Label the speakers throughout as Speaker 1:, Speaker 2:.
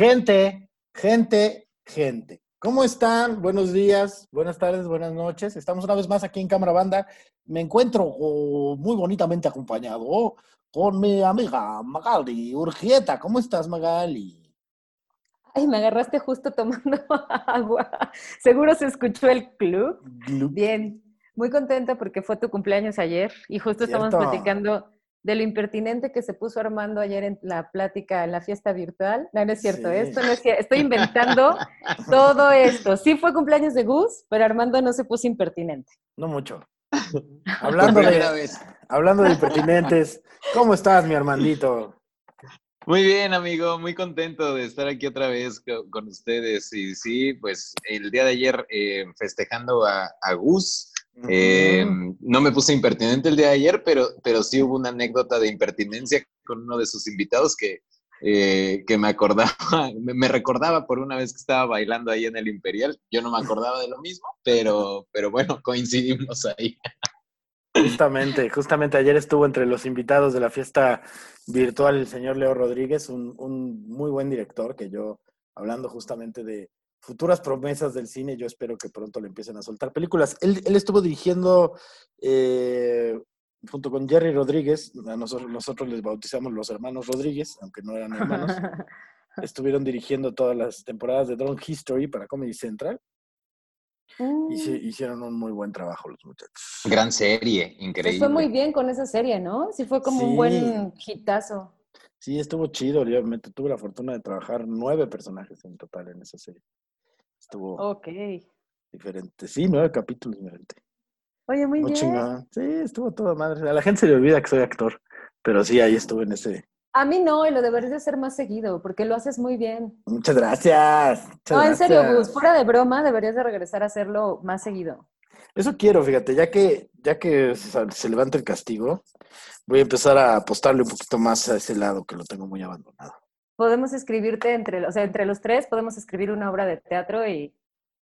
Speaker 1: Gente, gente, gente. ¿Cómo están? Buenos días, buenas tardes, buenas noches. Estamos una vez más aquí en Cámara Banda. Me encuentro oh, muy bonitamente acompañado con mi amiga Magali Urgieta. ¿Cómo estás, Magali?
Speaker 2: Ay, me agarraste justo tomando agua. Seguro se escuchó el club. Bien, muy contenta porque fue tu cumpleaños ayer y justo estamos platicando de lo impertinente que se puso Armando ayer en la plática, en la fiesta virtual. No, no es cierto,
Speaker 1: Sí.
Speaker 2: esto no es cierto. Estoy inventando todo esto. Sí fue cumpleaños de Gus, pero Armando no se puso impertinente.
Speaker 1: No mucho. Hablando de, hablando de impertinentes, ¿cómo estás, mi Armandito?
Speaker 3: Muy bien, amigo, muy contento de estar aquí otra vez co- con, ustedes. Y sí, pues el día de ayer eh, festejando a, a Gus, eh, no me puse impertinente el día de ayer, pero, pero sí hubo una anécdota de impertinencia con uno de sus invitados que, eh, que me acordaba, me, me recordaba por una vez que estaba bailando ahí en el Imperial. Yo no me acordaba de lo mismo, pero, pero bueno, coincidimos ahí.
Speaker 1: Justamente, justamente ayer estuvo entre los invitados de la fiesta virtual el señor Leo Rodríguez, un, un muy buen director que yo, hablando justamente de futuras promesas del cine, yo espero que pronto le empiecen a soltar películas. Él, él estuvo dirigiendo eh, junto con Jerry Rodríguez, a nosotros, nosotros les bautizamos los hermanos Rodríguez, aunque no eran hermanos, estuvieron dirigiendo todas las temporadas de Drone History para Comedy Central y se- hicieron un muy buen trabajo los muchachos.
Speaker 3: Gran serie,
Speaker 2: Se
Speaker 3: increíble.
Speaker 2: fue muy bien con esa serie, ¿no? Sí fue como un buen hitazo.
Speaker 1: Sí, estuvo chido. Yo me tuve la fortuna de trabajar nueve personajes en total en esa serie. Estuvo
Speaker 2: Ok.
Speaker 1: diferente. Sí, nueve capítulos diferentes.
Speaker 2: Oye, muy
Speaker 1: Muy
Speaker 2: bien.
Speaker 1: chingón. Sí, estuvo toda madre. A la gente se le olvida que soy actor, pero sí, ahí estuve en ese.
Speaker 2: A mí no, y lo deberías de hacer más seguido, porque lo haces muy bien.
Speaker 1: Muchas gracias. muchas
Speaker 2: No, en serio,
Speaker 1: gracias.
Speaker 2: Gus, fuera de broma, deberías de regresar a hacerlo más seguido.
Speaker 1: Eso quiero, fíjate, ya que, ya que se levanta el castigo, voy a empezar a apostarle un poquito más a ese lado que lo tengo muy abandonado.
Speaker 2: Podemos escribirte entre, o sea, entre los tres, podemos escribir una obra de teatro y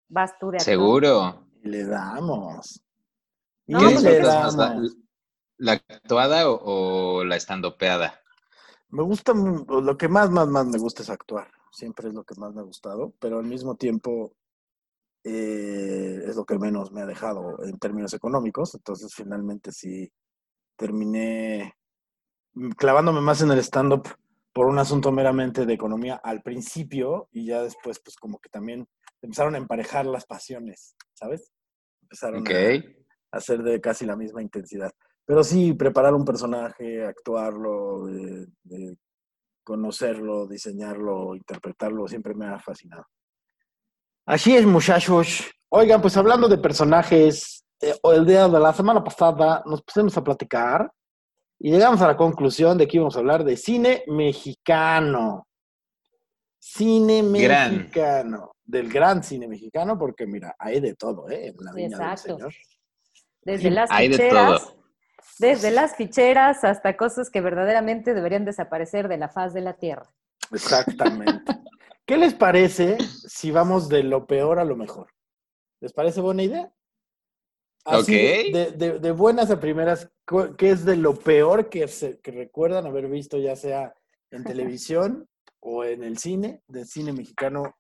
Speaker 2: vas tú de actor.
Speaker 3: Seguro.
Speaker 1: Y le damos. Y
Speaker 2: No,
Speaker 3: ¿Qué
Speaker 2: pues
Speaker 1: le
Speaker 3: disfrutas más, la,
Speaker 1: damos.
Speaker 3: la actuada o, o la estandopeada?
Speaker 1: Me gusta, o lo que más, más, más me gusta es actuar. Siempre es lo que más me ha gustado, pero al mismo tiempo eh, es lo que menos me ha dejado en términos económicos. Entonces, finalmente sí terminé mm, clavándome más en el stand-up por un asunto meramente de economía al principio y ya después, pues como que también empezaron a emparejar las pasiones, ¿sabes? Empezaron a hacer de casi la misma intensidad. Pero sí, preparar un personaje, actuarlo, de- de conocerlo, diseñarlo, interpretarlo, siempre me ha fascinado. Así es, muchachos. Oigan, pues hablando de personajes, eh, el día de la semana pasada nos pusimos a platicar y llegamos a la conclusión de que íbamos a hablar de cine mexicano. Cine
Speaker 3: Gran.
Speaker 1: mexicano. Del gran cine mexicano, porque mira, hay de todo, ¿eh? En la viña del
Speaker 2: exacto.
Speaker 1: Señor.
Speaker 2: Desde las
Speaker 3: Hay de
Speaker 2: ficheras,
Speaker 3: todo.
Speaker 2: desde las ficheras hasta cosas que verdaderamente deberían desaparecer de la faz de la tierra.
Speaker 1: Exactamente. ¿Qué les parece si vamos de lo peor a lo mejor? ¿Les parece buena idea? Así,
Speaker 3: Ok.
Speaker 1: de, de- de buenas a primeras, ¿qué es de lo peor que, se- que recuerdan haber visto, ya sea en televisión o en el cine, del cine mexicano,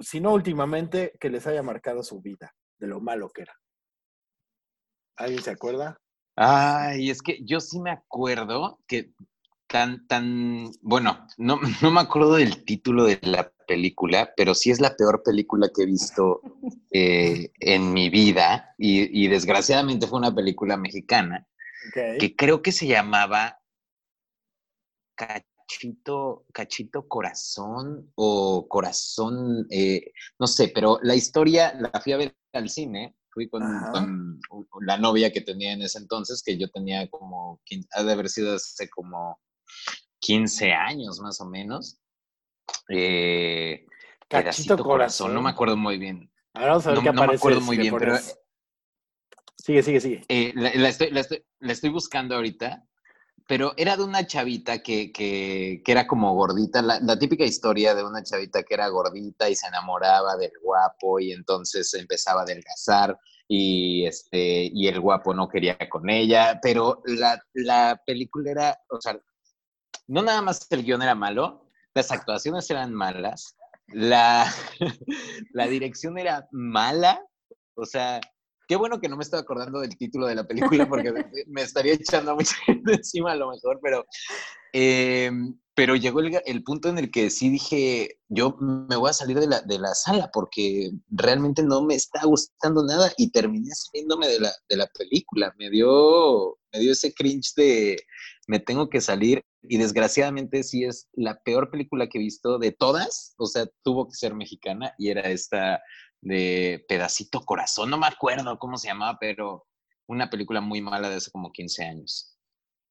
Speaker 1: si no últimamente, que les haya marcado su vida, de lo malo que era? ¿Alguien se acuerda?
Speaker 3: Ay, es que yo sí me acuerdo que tan, tan, bueno, no, no me acuerdo del título de la película, pero sí es la peor película que he visto eh, en mi vida y, y desgraciadamente fue una película mexicana que creo que se llamaba Cachito, Cachito Corazón o Corazón, eh, no sé, pero la historia la fui a ver al cine, fui con, la novia que tenía en ese entonces, que yo tenía como, ha de haber sido hace como 15 años más o menos. Eh,
Speaker 1: Cachito Corazón.
Speaker 3: no me acuerdo muy bien.
Speaker 1: Ahora vamos a ver
Speaker 3: No,
Speaker 1: qué
Speaker 3: no me
Speaker 1: aparece.
Speaker 3: acuerdo muy bien, pero
Speaker 1: Sigue, sigue, sigue.
Speaker 3: Eh, la, la estoy, la estoy- la estoy buscando ahorita, pero era de una chavita que, que- que era como gordita, la, la típica historia de una chavita que era gordita y se enamoraba del guapo y entonces empezaba a adelgazar y, este, y el guapo no quería con ella, pero la, la película era, o sea, no nada más el guion era malo, las actuaciones eran malas, la, la dirección era mala, o sea, qué bueno que no me estoy acordando del título de la película porque me estaría echando a mucha gente encima a lo mejor, pero, eh, pero llegó el, punto en el que sí dije, yo me voy a salir de la, de la, sala porque realmente no me está gustando nada y terminé saliéndome de la, de la película. Me dio, me dio ese cringe de me tengo que salir y desgraciadamente sí es la peor película que he visto de todas, o sea, tuvo que ser mexicana y era esta de Pedacito Corazón, no me acuerdo cómo se llamaba, pero una película muy mala de hace como 15 años.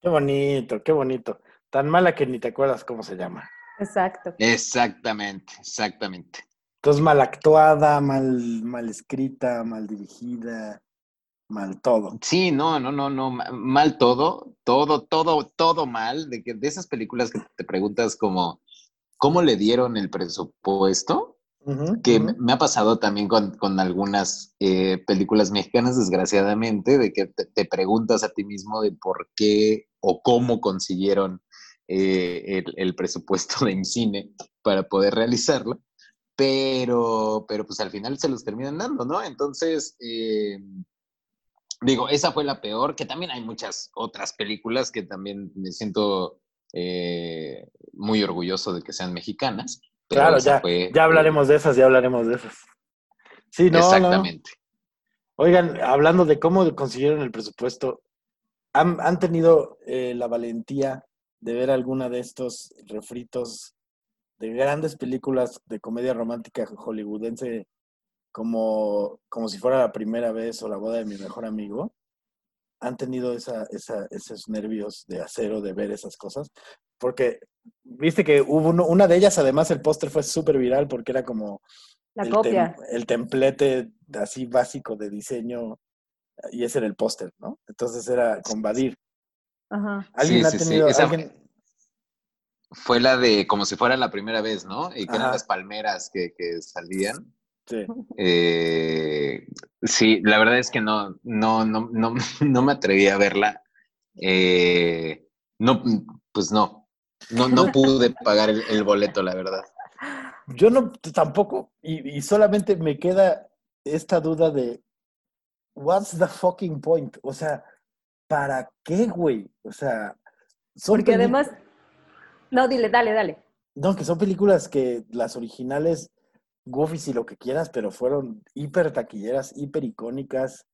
Speaker 1: Qué bonito, qué bonito. Tan mala que ni te acuerdas cómo se llama.
Speaker 2: Exacto.
Speaker 3: Exactamente, exactamente.
Speaker 1: Entonces mal actuada, mal, mal escrita, mal dirigida, mal todo.
Speaker 3: Sí, no, no, no, no, mal todo, todo, todo, todo mal. De, que, de esas películas que te preguntas como, ¿cómo le dieron el presupuesto? que me ha pasado también con, algunas eh, películas mexicanas, desgraciadamente, de que te, preguntas a ti mismo de por qué o cómo consiguieron eh, el, presupuesto de cine para poder realizarlo, pero, pero pues al final se los terminan dando, ¿no? Entonces, eh, digo, esa fue la peor, que también hay muchas otras películas que también me siento muy orgulloso de que sean mexicanas
Speaker 1: claro, ya, ya hablaremos de esas, ya hablaremos de esas. Sí, no. Exactamente. Oigan, hablando de cómo consiguieron el presupuesto, ¿han, tenido eh, la valentía de ver alguna de estos refritos de grandes películas de comedia romántica hollywoodense como, como si fuera la primera vez o la boda de mi mejor amigo? ¿Han tenido esa, esos nervios de acero de ver esas cosas? Porque viste que hubo una de ellas, además el póster fue súper viral porque era como
Speaker 2: la el copia.
Speaker 1: el templete así básico de diseño y ese era el póster, ¿no? Entonces era con Badir.
Speaker 2: Ajá.
Speaker 1: ¿Alguien ha tenido,
Speaker 3: Fue la de como si fuera la primera vez, ¿no? Y que eran las palmeras que, salían.
Speaker 1: Sí.
Speaker 3: Eh, sí, la verdad es que no, no, no, no, no me atreví a verla. Eh, no, pues no, no, no pude pagar el, boleto, la verdad.
Speaker 1: Yo no, tampoco, y, solamente me queda esta duda de, what's the fucking point? O sea, ¿para qué, güey? O sea,
Speaker 2: Porque además, no, dile, dale, dale.
Speaker 1: No, que son películas que las originales, Goofies y lo que quieras, pero fueron hiper taquilleras, hiper icónicas.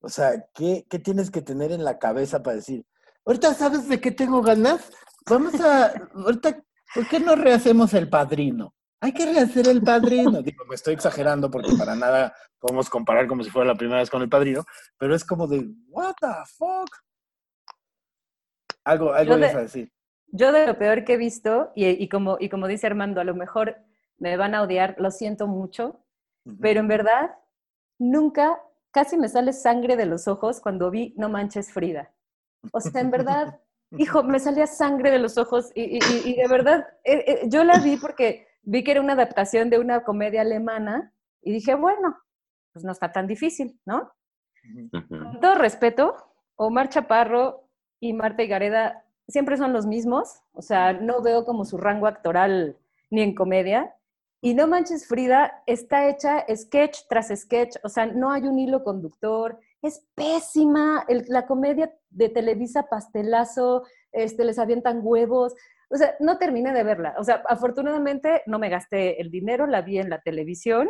Speaker 1: O sea, ¿qué, ¿qué tienes que tener en la cabeza para decir, ahorita sabes de qué tengo ganas? Vamos a, ahorita, ¿por qué no rehacemos el padrino? Hay que rehacer el padrino. Digo, me estoy exagerando porque para nada podemos comparar como si fuera la primera vez con el padrino, pero es como de, what the fuck? Algo, algo de, a decir.
Speaker 2: Yo de lo peor que he visto, y, como, y como dice Armando, a lo mejor me van a odiar, lo siento mucho, pero en verdad, nunca, casi me sale sangre de los ojos cuando vi No Manches Frida. O sea, en verdad, hijo, me salía sangre de los ojos y, de verdad, eh, eh, yo la vi porque vi que era una adaptación de una comedia alemana y dije, bueno, pues no está tan difícil, ¿no? Con todo respeto, Omar Chaparro y Marta Gareda siempre son los mismos, o sea, no veo como su rango actoral ni en comedia. Y No Manches Frida está hecha sketch tras sketch, o sea, no hay un hilo conductor, es pésima. la comedia de Televisa Pastelazo, este, les avientan huevos. O sea, no terminé de verla. O sea, afortunadamente no me gasté el dinero, la vi en la televisión,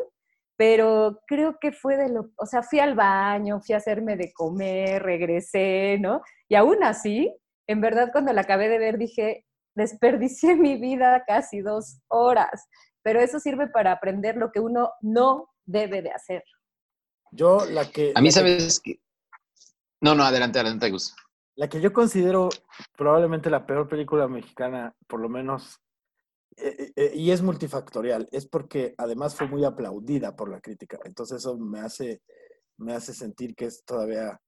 Speaker 2: pero creo que fue de lo, o sea, fui al baño, fui a hacerme de comer, regresé, ¿no? Y aún así, en verdad cuando la acabé de ver dije, desperdicié mi vida casi dos horas, pero eso sirve para aprender lo que uno no debe de hacer.
Speaker 1: Yo la que...
Speaker 3: A mí sabes que... No, no, adelante, adelante, Gus.
Speaker 1: La que yo considero probablemente la peor película mexicana, por lo menos, eh, eh, eh, y es multifactorial, es porque además fue muy aplaudida por la crítica. Entonces eso me hace, me hace sentir que es todavía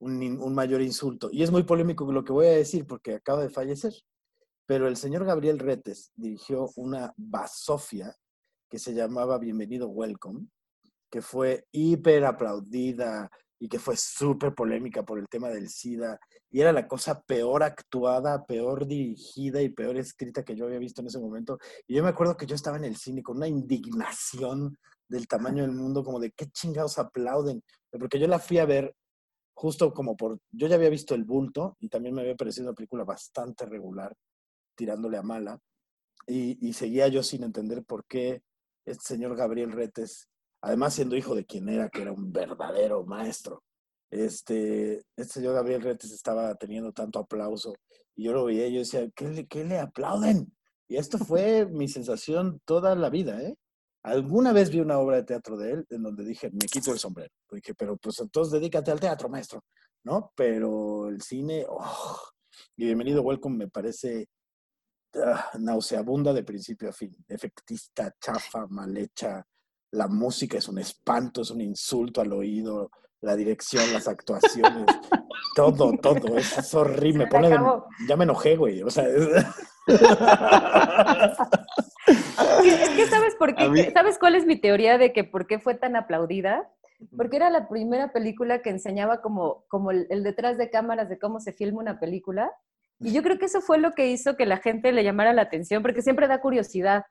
Speaker 1: un, un mayor insulto. Y es muy polémico lo que voy a decir porque acaba de fallecer. Pero el señor Gabriel Retes dirigió una basofia que se llamaba Bienvenido Welcome, que fue hiper aplaudida, y que fue súper polémica por el tema del SIDA, y era la cosa peor actuada, peor dirigida y peor escrita que yo había visto en ese momento. Y yo me acuerdo que yo estaba en el cine con una indignación del tamaño del mundo, como de qué chingados aplauden, porque yo la fui a ver justo como por, yo ya había visto El Bulto y también me había parecido una película bastante regular, tirándole a mala, y, y seguía yo sin entender por qué este señor Gabriel Retes además siendo hijo de quien era, que era un verdadero maestro. Este, este señor Gabriel Retes estaba teniendo tanto aplauso y yo lo veía y yo decía, ¿qué le, qué le aplauden? Y esto fue mi sensación toda la vida, ¿eh? Alguna vez vi una obra de teatro de él en donde dije, me quito el sombrero. Dije, pero pues entonces dedícate al teatro, maestro, ¿no? Pero el cine, oh, y bienvenido, welcome, me parece ah, nauseabunda de principio a fin. Efectista, chafa, mal hecha, la música es un espanto, es un insulto al oído, la dirección, las actuaciones, todo, todo, es, horrible. pone ya me enojé, güey. O sea, es...
Speaker 2: que sabes por qué, ¿sabes cuál es mi teoría de que por qué fue tan aplaudida? Porque era la primera película que enseñaba como, como el, el detrás de cámaras de cómo se filma una película. Y yo creo que eso fue lo que hizo que la gente le llamara la atención, porque siempre da curiosidad.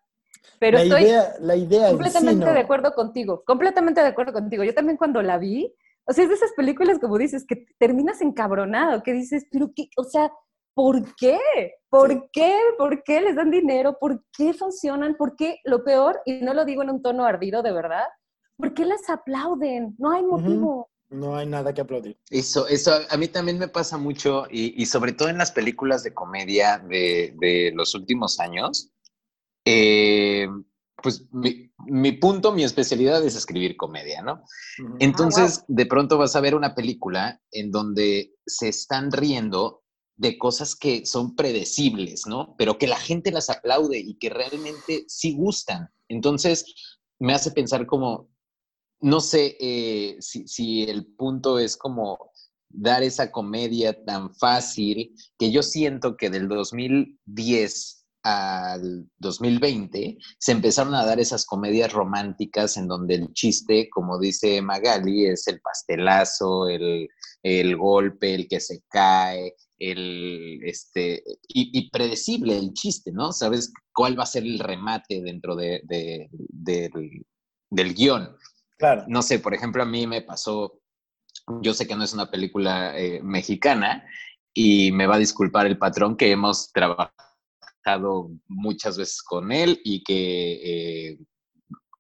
Speaker 2: Pero
Speaker 1: la
Speaker 2: estoy
Speaker 1: idea, la idea
Speaker 2: completamente de acuerdo contigo, completamente de acuerdo contigo. Yo también cuando la vi, o sea, es de esas películas, como dices, que terminas encabronado, que dices, pero qué, o sea, ¿por qué? ¿Por qué? ¿Por qué les dan dinero? ¿Por qué funcionan? ¿Por qué? Lo peor, y no lo digo en un tono ardido de verdad, ¿por qué les aplauden? No hay motivo.
Speaker 1: No hay nada que aplaudir.
Speaker 3: Eso, eso a mí también me pasa mucho y, y sobre todo en las películas de comedia de, de los últimos años eh, pues mi, punto, mi especialidad es escribir comedia, ¿no? Entonces, ah, de pronto vas a ver una película en donde se están riendo de cosas que son predecibles, ¿no? Pero que la gente las aplaude y que realmente sí gustan. Entonces, me hace pensar como, no sé eh, si, el punto es como dar esa comedia tan fácil que yo siento que del 2010 al 2020 se empezaron a dar esas comedias románticas en donde el chiste, como dice Magali, es el pastelazo, el, golpe, el que se cae, el, este, y, predecible el chiste, ¿no? Sabes cuál va a ser el remate dentro de, del,
Speaker 1: guion.
Speaker 3: No sé, por ejemplo, a mí me pasó, yo sé que no es una película eh, mexicana y me va a disculpar el patrón que hemos trabajado muchas veces con él y que eh,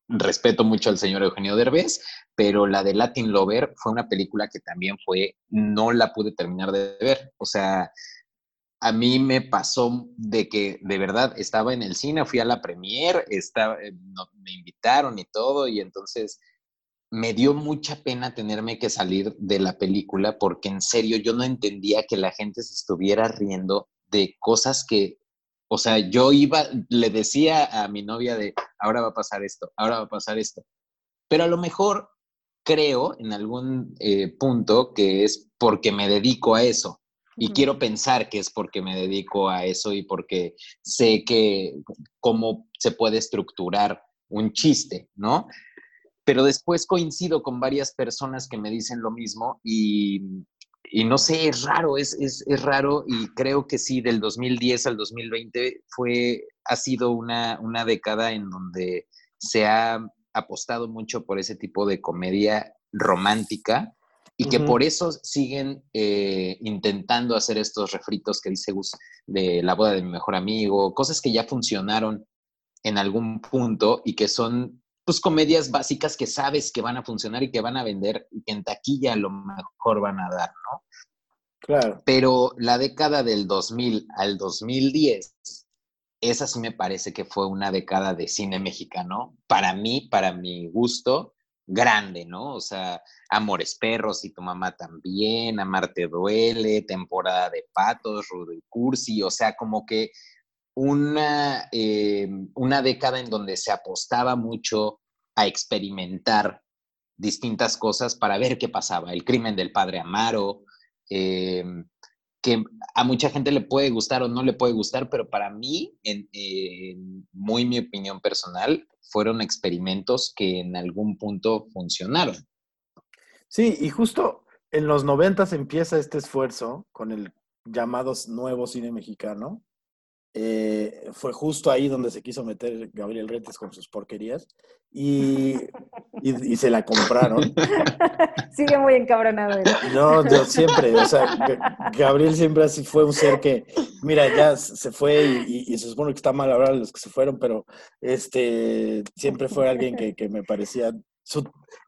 Speaker 3: respeto mucho al señor Eugenio Derbez, pero la de Latin Lover fue una película que también fue, no la pude terminar de ver. O sea, a mí me pasó de que de verdad estaba en el cine, fui a la premier, estaba, eh, me invitaron y todo, y entonces me dio mucha pena tenerme que salir de la película porque en serio yo no entendía que la gente se estuviera riendo de cosas que o sea, yo iba, le decía a mi novia de, ahora va a pasar esto, ahora va a pasar esto. Pero a lo mejor creo en algún eh, punto que es porque me dedico a eso. Y quiero pensar que es porque me dedico a eso y porque sé que cómo se puede estructurar un chiste, ¿no? Pero después coincido con varias personas que me dicen lo mismo y y no sé, es raro, es, es, es, raro y creo que sí, del 2010 al 2020 fue, ha sido una, una década en donde se ha apostado mucho por ese tipo de comedia romántica y que por eso siguen eh, intentando hacer estos refritos que dice Gus de la boda de mi mejor amigo, cosas que ya funcionaron en algún punto y que son pues comedias básicas que sabes que van a funcionar y que van a vender y que en taquilla a lo mejor van a dar, ¿no?
Speaker 1: Claro.
Speaker 3: Pero la década del 2000 al 2010, esa sí me parece que fue una década de cine mexicano, para mí, para mi gusto, grande, ¿no? O sea, Amores Perros y tu mamá también, Amarte Duele, Temporada de Patos, Rudo y Cursi, o sea, como que una, eh, una década en donde se apostaba mucho a experimentar distintas cosas para ver qué pasaba. El crimen del padre Amaro, eh, que a mucha gente le puede gustar o no le puede gustar, pero para mí, en, muy mi opinión personal, fueron experimentos que en algún punto funcionaron.
Speaker 1: Sí, y justo en los noventas empieza este esfuerzo con el llamado nuevo cine mexicano. Eh, fue justo ahí donde se quiso meter Gabriel Retes con sus porquerías y, y, se la compraron.
Speaker 2: Sigue muy encabronado.
Speaker 1: No, yo siempre, o sea, Gabriel siempre así fue un ser que, mira, ya se fue y, y, se supone que está mal hablar de los que se fueron, pero este siempre fue alguien que, que me parecía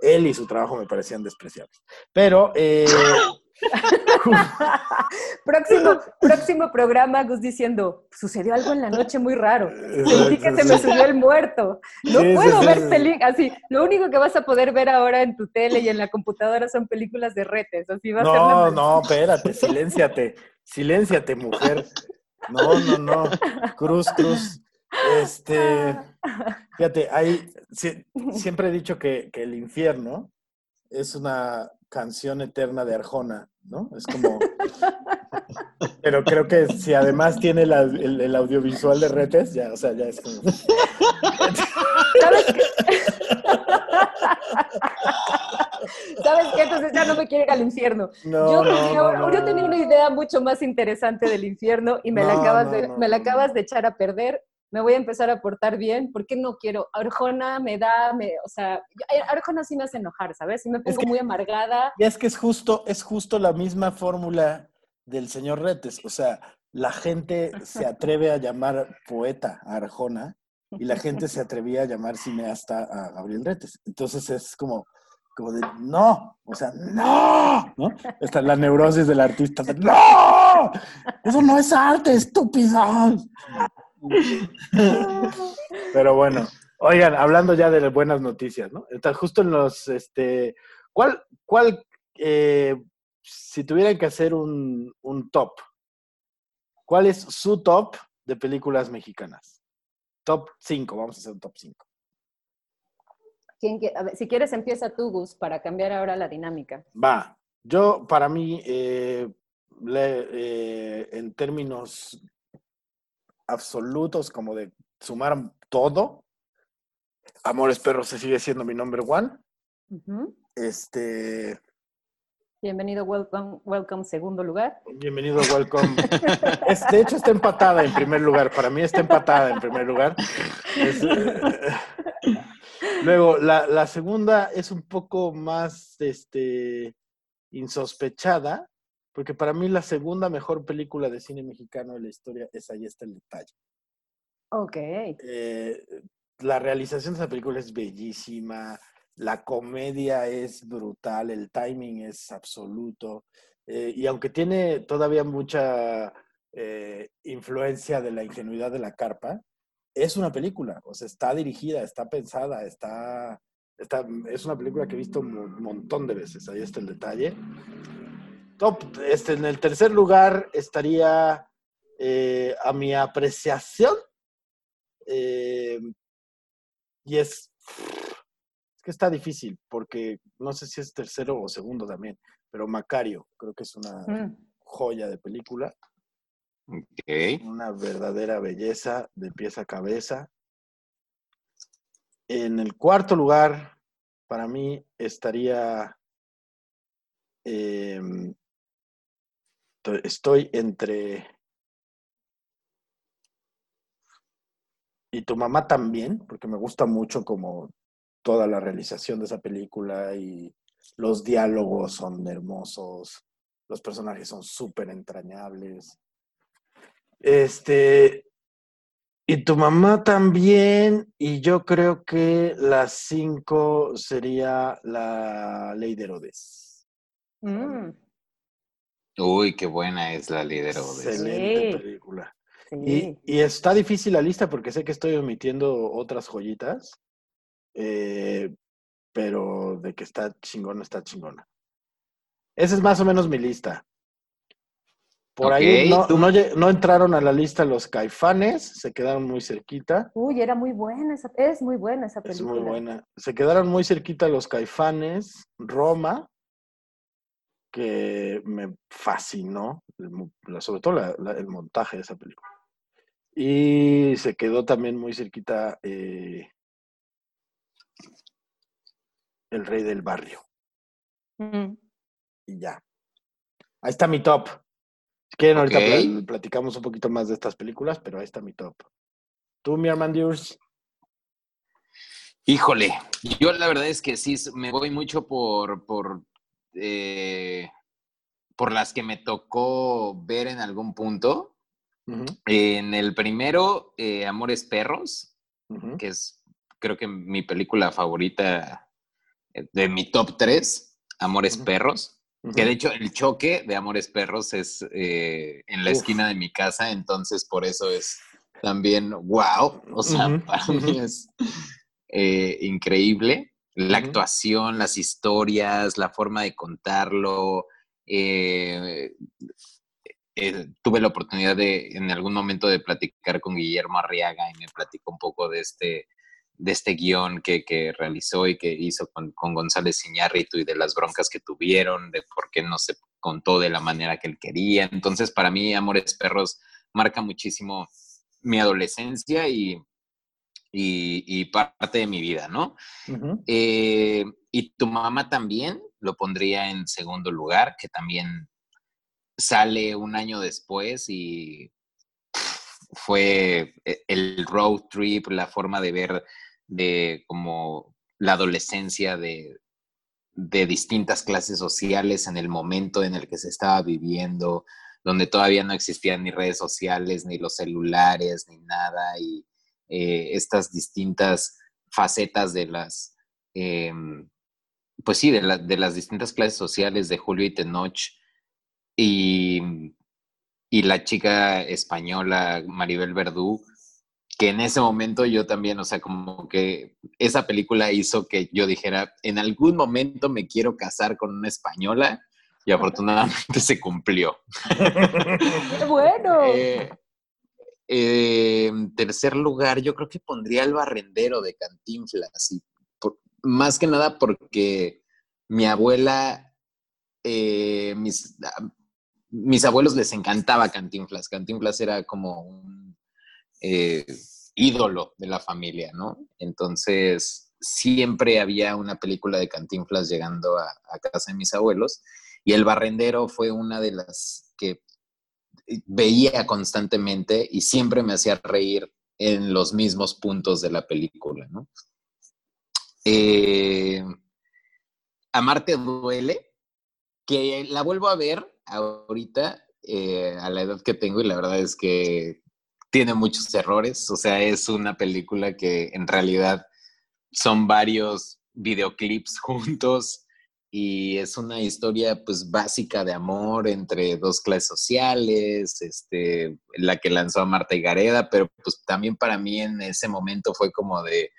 Speaker 1: él y su trabajo me parecían despreciables. Pero... Eh,
Speaker 2: próximo, próximo programa, Gus diciendo, sucedió algo en la noche muy raro. Sentí que se me subió el muerto. No puedo ver películas. Así, lo único que vas a poder ver ahora en tu tele y en la computadora son películas de retes. Así va
Speaker 1: no,
Speaker 2: a
Speaker 1: ser no, espérate, silénciate. Silénciate, mujer. No, no, no. Cruz, cruz. Este, fíjate, hay, siempre he dicho que, el infierno es una canción eterna de Arjona, ¿no? Es como... Pero creo que si además tiene el, audiovisual de Retes, ya, o sea, ya es como...
Speaker 2: ¿Sabes qué? ¿Sabes qué? Entonces ya no me quiere ir al infierno. yo, yo, tenía una idea mucho más interesante del infierno y me, la, acabas de, me la acabas de echar a perder me voy a empezar a portar bien, porque no quiero? Arjona me da, me, o sea, eh, Arjona sí me hace enojar, ¿sabes? Sí me pongo muy amargada.
Speaker 1: Y es que es justo, es justo la misma fórmula del señor Retes, o sea, la gente se atreve a llamar poeta a Arjona y la gente se atrevía a llamar cineasta a Gabriel Retes. Entonces es como, como de, no, o sea, no, ¿no? Esta es la neurosis del artista, no, eso no es arte, estúpido. Pero bueno, oigan, hablando ya de buenas noticias, ¿no? Está justo en los, este, ¿cuál, cuál, eh, si tuvieran que hacer un, top, ¿cuál es su top de películas mexicanas? Top 5, vamos a hacer un top 5.
Speaker 2: si quieres, empieza tú, Gus, para cambiar ahora la dinámica.
Speaker 1: Va. Yo, para mí, eh, eh, en términos absolutos, como de sumar todo. Amores Perros se sigue siendo mi number one. Este.
Speaker 2: Bienvenido, welcome, welcome, segundo lugar.
Speaker 1: Bienvenido, welcome. de hecho, está empatada en primer lugar. Para mí está empatada en primer lugar. luego, la, la, segunda es un poco más este, insospechada, porque para mí la segunda mejor película de cine mexicano de la historia es Ahí está el detalle.
Speaker 2: Ok.
Speaker 1: Eh, la realización de esa película es bellísima, la comedia es brutal, el timing es absoluto, eh, y aunque tiene todavía mucha eh, influencia de la ingenuidad de la carpa, es una película, o sea, está dirigida, está pensada, está, está es una película que he visto un montón de veces, ahí está el detalle. Top, este, en el tercer lugar estaría eh, a mi apreciación. Eh, y es, es que está difícil, porque no sé si es tercero o segundo también, pero Macario, creo que es una mm. joya de película. Una verdadera belleza de pieza a cabeza. En el cuarto lugar, para mí, estaría eh, estoy entre... Y tu mamá también, porque me gusta mucho como toda la realización de esa película y los diálogos son hermosos, los personajes son súper entrañables. Este, y tu mamá también, y yo creo que las cinco sería la ley de Herodes.
Speaker 2: Mm.
Speaker 3: Uy, qué buena es la líder
Speaker 1: Excelente película. Y, está difícil la lista porque sé que estoy omitiendo otras joyitas, eh, pero de que está chingona, está chingona. Esa es más o menos mi lista. Por ahí no, no, entraron a la lista los caifanes, se quedaron muy cerquita.
Speaker 2: Uy, era muy buena, esa, es muy buena esa película.
Speaker 1: Es muy buena. Se quedaron muy cerquita los caifanes, Roma, que me fascinó, sobre todo el montaje de esa película. Y se quedó también muy cerquita eh, El Rey del Barrio. Y ya. Ahí está mi top. Si quieren, ahorita platicamos un poquito más de estas películas, pero ahí está mi top. ¿Tú, mi Armandiurs?
Speaker 3: Híjole, yo la verdad es que sí, me voy mucho por, por, eh, por las que me tocó ver en algún punto. En el primero, eh, Amores Perros, que es creo que mi película favorita eh, de mi top 3, Amores Perros. Que de hecho el choque de Amores Perros es en la esquina de mi casa, entonces por eso es también wow. O sea, para mí es eh, increíble. La actuación, las historias, la forma de contarlo. Eh, eh, tuve la oportunidad de en algún momento de platicar con Guillermo Arriaga y me platicó un poco de este, de este guion que, realizó y que hizo con, con González Iñárritu y de las broncas que tuvieron, de por qué no se contó de la manera que él quería. Entonces, para mí, Amores Perros marca muchísimo mi adolescencia y, y, parte de mi vida, ¿no? Eh, y tu mamá también lo pondría en segundo lugar, que también sale un año después y fue e, el road trip, la forma de ver de como la adolescencia de, de distintas clases sociales en el momento en el que se estaba viviendo, donde todavía no existían ni redes sociales, ni los celulares, ni nada, y eh, estas distintas facetas de las, em, pues sí, de, las distintas clases sociales de Julio y Tenoch y, y la chica española Maribel Verdú, que en ese momento yo también, o sea, como que esa película hizo que yo dijera, en algún momento me quiero casar con una española y afortunadamente se cumplió.
Speaker 2: ¡Qué bueno!
Speaker 3: Eh, en tercer lugar, yo creo que pondría el barrendero de Cantinflas. Más que nada porque mi abuela, eh, mis, abuelos les encantaba Cantinflas. Cantinflas era como un eh, ídolo de la familia, ¿no? Entonces, siempre había una película de Cantinflas llegando a casa de mis abuelos. Y El Barrendero fue una de las que veía constantemente y siempre me hacía reír en los mismos puntos de la película, ¿no? Eh, Amarte duele, que la vuelvo a ver ahorita eh, a la edad que tengo y la verdad es que tiene muchos errores, o sea, es una película que en realidad son varios videoclips juntos y es una historia pues básica de amor entre dos clases sociales, este, la que lanzó a Marta y Gareda, pero pues también para mí en ese momento fue como de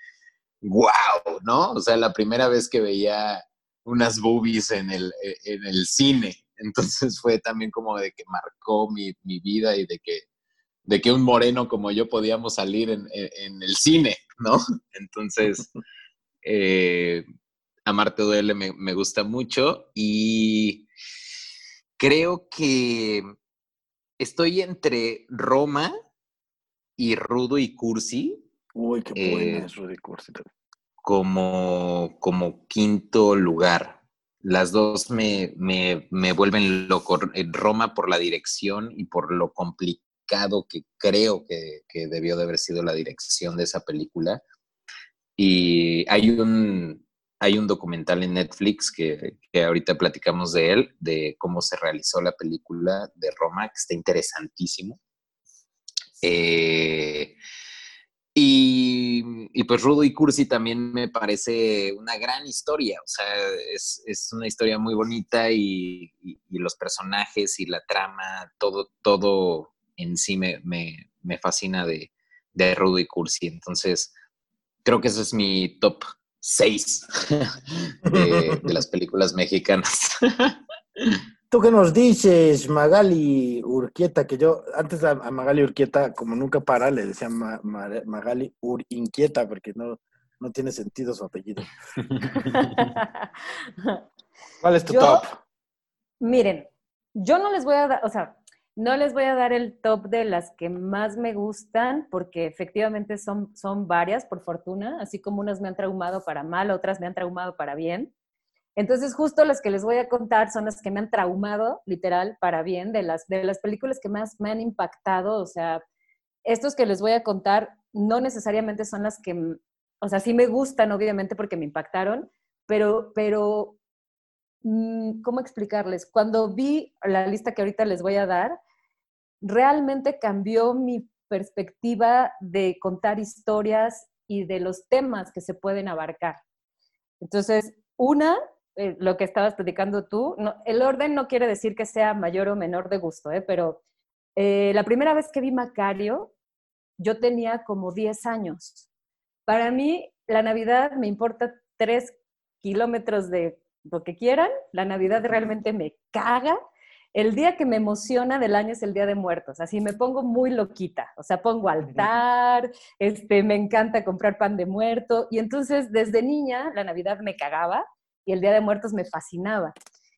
Speaker 3: wow, ¿no? O sea, la primera vez que veía unas boobies en el, e, en el cine, entonces fue también como de que marcó mi, mi vida y de que, de que un moreno como yo podíamos salir en, en el cine, ¿no? Entonces... Eh, Amarte Duele me, me gusta mucho y creo que estoy entre Roma y Rudo y Cursi.
Speaker 1: Uy, qué buena eh, es Rudo y Cursi
Speaker 3: Como, como quinto lugar. Las dos me, me, me vuelven loco. Roma por la dirección y por lo complicado que creo que, que debió de haber sido la dirección de esa película. Y hay un, hay un documental en Netflix que, ahorita platicamos de él, de cómo se realizó la película de Roma, que está interesantísimo. Eh, y, pues Rudo y Cursi también me parece una gran historia, o sea, es, una historia muy bonita y, los personajes y la trama, todo, todo en sí me, fascina de, de Rudo y Cursi. Entonces, creo que ese es mi top seis de, las películas mexicanas.
Speaker 1: ¿Tú qué nos dices, Magali Urquieta? Que yo antes a, Magali Urquieta, como nunca para, le decía Magali Urinquieta, porque no, no tiene sentido su apellido. ¿Cuál es tu top?
Speaker 2: Miren, yo no les voy a dar, o sea, no les voy a dar el top de las que más me gustan, porque efectivamente son, son varias, por fortuna, así como unas me han traumado para mal, otras me han traumado para bien. Entonces, justo las que les voy a contar son las que me han traumado, literal, para bien, de las, de las películas que más me han impactado. O sea, estos que les voy a contar no necesariamente son las que, o sea, sí me gustan, obviamente, porque me impactaron, pero, pero, ¿cómo explicarles? Cuando vi la lista que ahorita les voy a dar, realmente cambió mi perspectiva de contar historias y de los temas que se pueden abarcar. Entonces, una, eh, lo que estabas platicando tú, el orden no quiere decir que sea mayor o menor de gusto, ¿eh? pero eh, la primera vez que vi Macario, yo tenía como 10 años. Para mí, la Navidad me importa 3 kilómetros de lo que quieran, la Navidad realmente me caga. El día que me emociona del año es el Día de Muertos, así me pongo muy loquita, o sea, pongo altar, este, me encanta comprar pan de muerto, y entonces desde niña la Navidad me cagaba y el Día de Muertos me fascinaba.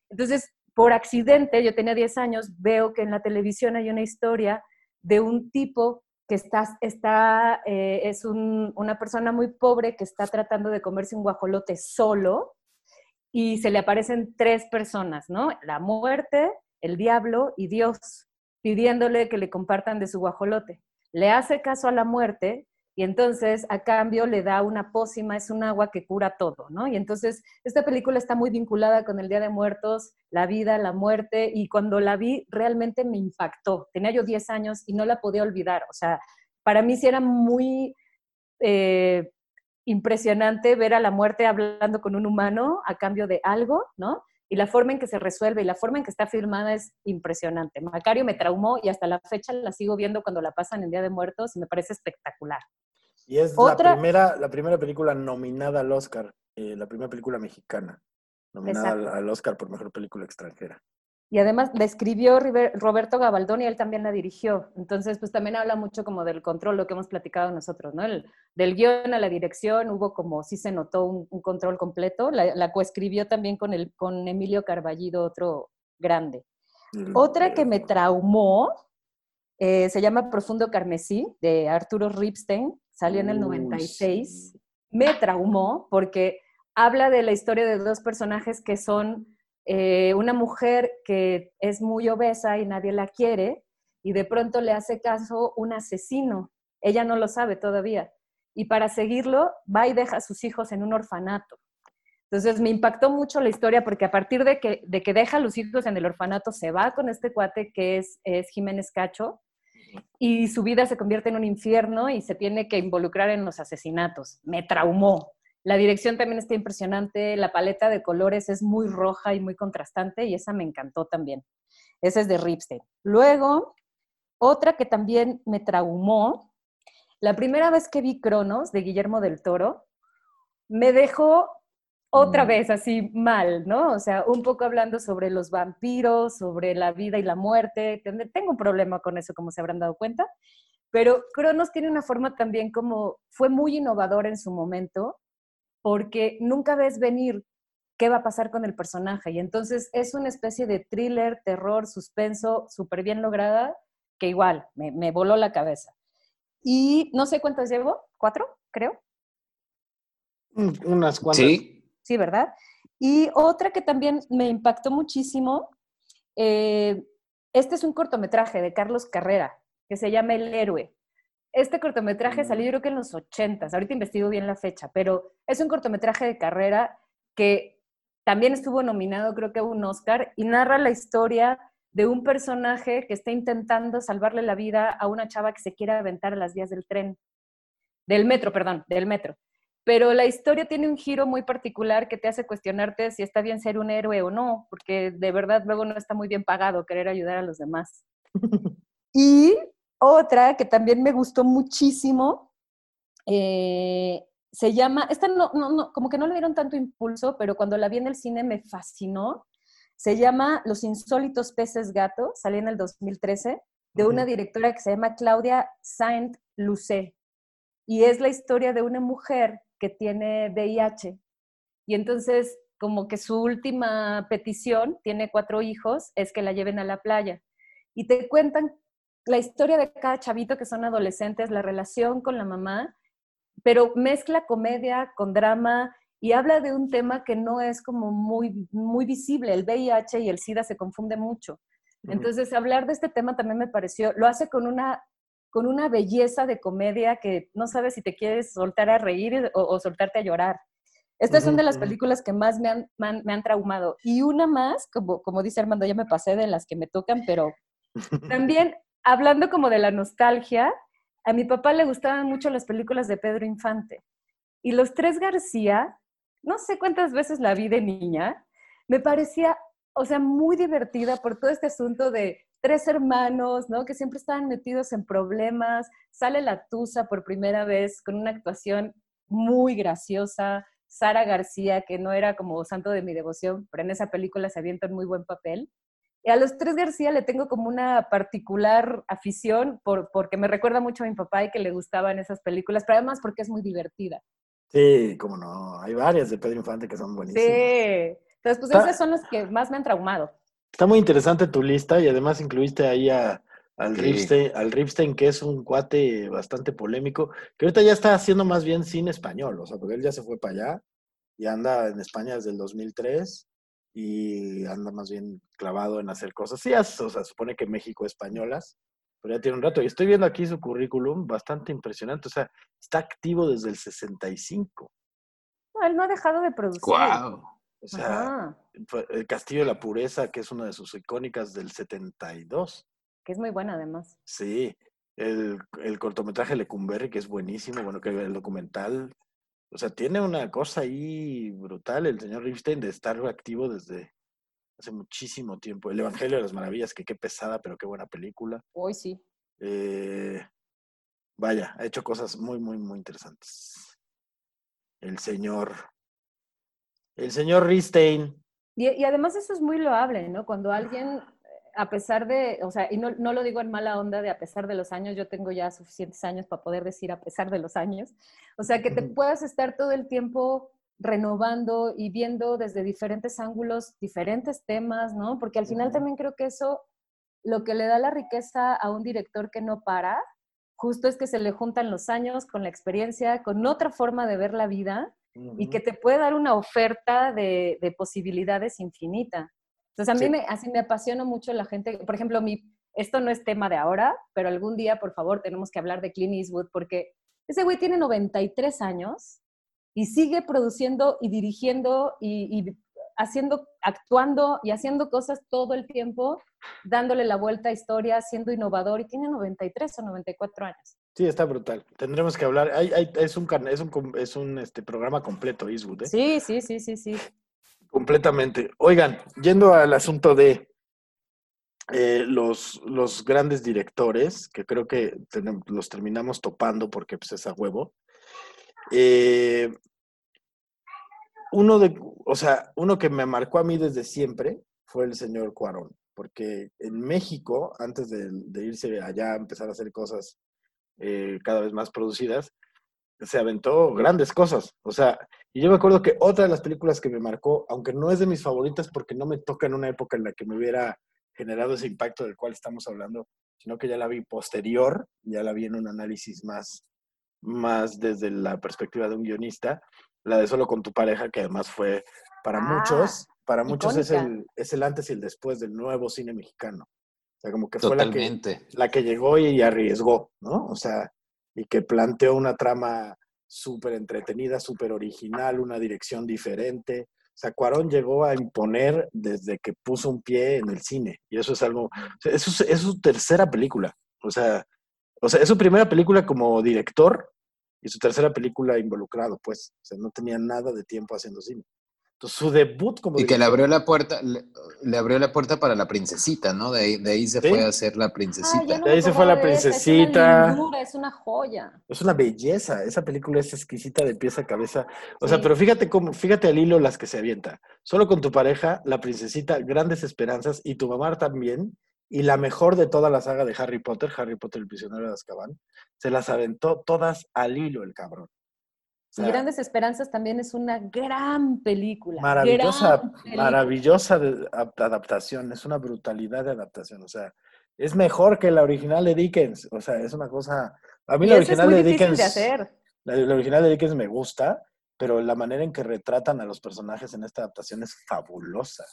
Speaker 2: Entonces, por accidente, yo tenía 10 años, veo que en la televisión hay una historia de un tipo que está, está eh, es una persona muy pobre que está tratando de comerse un guajolote solo y se le aparecen tres personas, ¿no? La muerte, el diablo y Dios, pidiéndole que le compartan de su guajolote. Le hace caso a la muerte y entonces a cambio le da una pócima, es un agua que cura todo, ¿no? Y entonces esta película está muy vinculada con el Día de Muertos, la vida, la muerte, y cuando la vi realmente me impactó. Tenía yo 10 años y no la podía olvidar, o sea, para mí sí era muy eh, impresionante ver a la muerte hablando con un humano a cambio de algo, ¿no? Y la forma en que se resuelve y la forma en que está filmada es impresionante. Macario me traumó y hasta la fecha la sigo viendo cuando la pasan en Día de Muertos y me parece espectacular.
Speaker 1: Y es la, primera, la primera película nominada al Oscar, eh, la primera película mexicana, nominada al, Oscar por Mejor Película Extranjera.
Speaker 2: Y además la escribió Roberto Gabaldón y él también la dirigió. Entonces, pues también habla mucho como del control, lo que hemos platicado nosotros, ¿no? El, del guion a la dirección hubo como, sí se notó un, control completo. La, la, coescribió también con, el, con Emilio Carballido, otro grande. Otra que me traumó eh, se llama Profundo Carmesí, de Arturo Ripstein, salió en el 96. Me traumó porque habla de la historia de dos personajes que son eh, una mujer que es muy obesa y nadie la quiere y de pronto le hace caso un asesino. Ella no lo sabe todavía. Y para seguirlo, va y deja a sus hijos en un orfanato. Entonces me impactó mucho la historia porque a partir de que, de que deja a los hijos en el orfanato, se va con este cuate que es, es Jiménez Cacho y su vida se convierte en un infierno y se tiene que involucrar en los asesinatos. Me traumó. La dirección también está impresionante, la paleta de colores es muy roja y muy contrastante y esa me encantó también. Esa es de Ripstein. Luego, otra que también me traumó, la primera vez que vi Cronos de Guillermo del Toro, me dejó otra mm. vez así mal, ¿no? O sea, un poco hablando sobre los vampiros, sobre la vida y la muerte. Tengo un problema con eso, como se habrán dado cuenta. Pero Cronos tiene una forma también como, fue muy innovador en su momento, porque nunca ves venir qué va a pasar con el personaje. Y entonces es una especie de thriller, terror, suspenso, súper bien lograda, que igual me, me voló la cabeza. Y no sé cuántas llevo, cuatro, creo.
Speaker 1: Unas cuantas.
Speaker 3: Sí,
Speaker 2: Sí, ¿verdad? Y otra que también me impactó muchísimo, eh, este es un cortometraje de Carlos Carrera, que se llama El Héroe. Este cortometraje salió yo creo que en los 80, ahorita investigo bien la fecha, pero es un cortometraje de carrera que también estuvo nominado creo que a un Oscar y narra la historia de un personaje que está intentando salvarle la vida a una chava que se quiere aventar a las vías del tren, del metro, perdón, del metro pero la historia tiene un giro muy particular que te hace cuestionarte si está bien ser un héroe o no, porque de verdad luego no está muy bien pagado querer ayudar a los demás. y otra que también me gustó muchísimo, eh, se llama, esta no, no, como que no le dieron tanto impulso, pero cuando la vi en el cine me fascinó. Se llama Los insólitos peces gato, salió en el 2013, de una directora que se llama Claudia Saint Lucé. Y es la historia de una mujer que tiene VIH. Y entonces, como que su última petición, tiene cuatro hijos, es que la lleven a la playa. Y te cuentan la historia de cada chavito que son adolescentes, la relación con la mamá, pero mezcla comedia con drama y habla de un tema que no es como muy, muy visible. El VIH y el SIDA se confunden mucho. Entonces, hablar de este tema también me pareció, lo hace con una, con una belleza de comedia que no sabes si te quieres soltar a reír o, soltarte a llorar. Estas son de las películas que más me han, me han, traumado. Y una más, como, como dice Armando, ya me pasé de las que me tocan, pero también hablando como de la nostalgia, a mi papá le gustaban mucho las películas de Pedro Infante. Y Los Tres García, no sé cuántas veces la vi de niña, me parecía o sea, muy divertida por todo este asunto de tres hermanos, ¿no? Que siempre estaban metidos en problemas. Sale la Tusa por primera vez con una actuación muy graciosa. Sara García, que no era como santo de mi devoción, pero en esa película se avienta un muy buen papel. Y a los tres García le tengo como una particular afición por, porque me recuerda mucho a mi papá y que le gustaban esas películas, pero además porque es muy divertida.
Speaker 1: Sí, cómo no. Hay varias de Pedro Infante que son buenísimas.
Speaker 2: Sí. Entonces, pues esas son las que más me han traumado.
Speaker 1: Está muy interesante tu lista y además incluiste ahí a, al, Ripstein, al Ripstein, que es un cuate bastante polémico, que ahorita ya está haciendo más bien cine español, o sea, porque él ya se fue para allá y anda en España desde el 2003 y anda más bien clavado en hacer cosas. Sí, o sea, supone que México españolas, pero ya tiene un rato. Y estoy viendo aquí su currículum, bastante impresionante, o sea, está activo desde el 65.
Speaker 2: No, él no ha dejado de producir.
Speaker 3: ¡Wow!
Speaker 1: O sea, el Castillo de la Pureza, que es una de sus icónicas del 72.
Speaker 2: Que es muy buena además.
Speaker 1: Sí, el, el cortometraje Lecumberri, que es buenísimo, bueno, que el documental, o sea, tiene una cosa ahí brutal el señor Ripstein de estar activo desde hace muchísimo tiempo. El Evangelio de las Maravillas, que qué pesada, pero qué buena película.
Speaker 2: Hoy sí.
Speaker 1: Eh, vaya, ha hecho cosas muy, muy, muy interesantes. El señor el señor Ristein.
Speaker 2: Y, además eso es muy loable, ¿no? Cuando alguien, a pesar de, o sea, y no, lo digo en mala onda de a pesar de los años, yo tengo ya suficientes años para poder decir a pesar de los años, o sea, que te puedas estar todo el tiempo renovando y viendo desde diferentes ángulos diferentes temas, ¿no? Porque al final también creo que eso, lo que le da la riqueza a un director que no para, justo es que se le juntan los años con la experiencia, con otra forma de ver la vida y que te puede dar una oferta de, posibilidades infinita. Entonces, a mí me, así me apasiona mucho la gente. Por ejemplo, mi, esto no es tema de ahora, pero algún día, por favor, tenemos que hablar de Clint Eastwood porque ese güey tiene 93 años y sigue produciendo y dirigiendo y, y haciendo, actuando y haciendo cosas todo el tiempo, dándole la vuelta a historia, siendo innovador y tiene 93 o 94 años.
Speaker 1: Sí, está brutal. Tendremos que hablar. es un, es un, es un este, programa completo, Eastwood. ¿eh?
Speaker 2: Sí, sí, sí, sí, sí.
Speaker 1: Completamente. Oigan, yendo al asunto de eh, los, los grandes directores, que creo que los terminamos topando porque pues, es a huevo. Eh, uno de, o sea, uno que me marcó a mí desde siempre fue el señor Cuarón, porque en México, antes de, irse allá a empezar a hacer cosas eh, cada vez más producidas, se aventó grandes cosas. O sea, y yo me acuerdo que otra de las películas que me marcó, aunque no es de mis favoritas porque no me toca en una época en la que me hubiera generado ese impacto del cual estamos hablando, sino que ya la vi posterior, ya la vi en un análisis más, más desde la perspectiva de un guionista, la de Solo con tu pareja, que además fue para ah, muchos, para muchos es el, es el antes y el después del nuevo cine mexicano sea, como que fue la que, la que llegó y arriesgó, ¿no? O sea, y que planteó una trama súper entretenida, súper original, una dirección diferente. O sea, Cuarón llegó a imponer desde que puso un pie en el cine. Y eso es algo, eso es, su tercera película. O sea, o sea, es su primera película como director y su tercera película involucrado, pues. O sea, no tenía nada de tiempo haciendo cine su debut como
Speaker 3: y que le abrió la puerta le, abrió la puerta para la princesita no de ahí, de ahí se fue a hacer la princesita.
Speaker 1: de ahí se fue la princesita
Speaker 2: es una, es una, joya.
Speaker 1: Es una belleza esa película es exquisita de pieza a cabeza. O sea pero fíjate cómo fíjate al hilo las que se avienta. Solo con tu pareja la princesita grandes esperanzas y tu mamá también y la mejor de toda la saga de Harry Potter Harry Potter el prisionero de Azkaban se las aventó todas al hilo el cabrón
Speaker 2: y Grandes Esperanzas también es una gran película.
Speaker 1: Maravillosa, maravillosa adaptación, es una brutalidad de adaptación, o sea, es mejor que la original de Dickens, o sea, es una cosa... A mí la original de Dickens... La, original de Dickens me gusta, pero la manera en que retratan a los personajes en esta adaptación es fabulosa.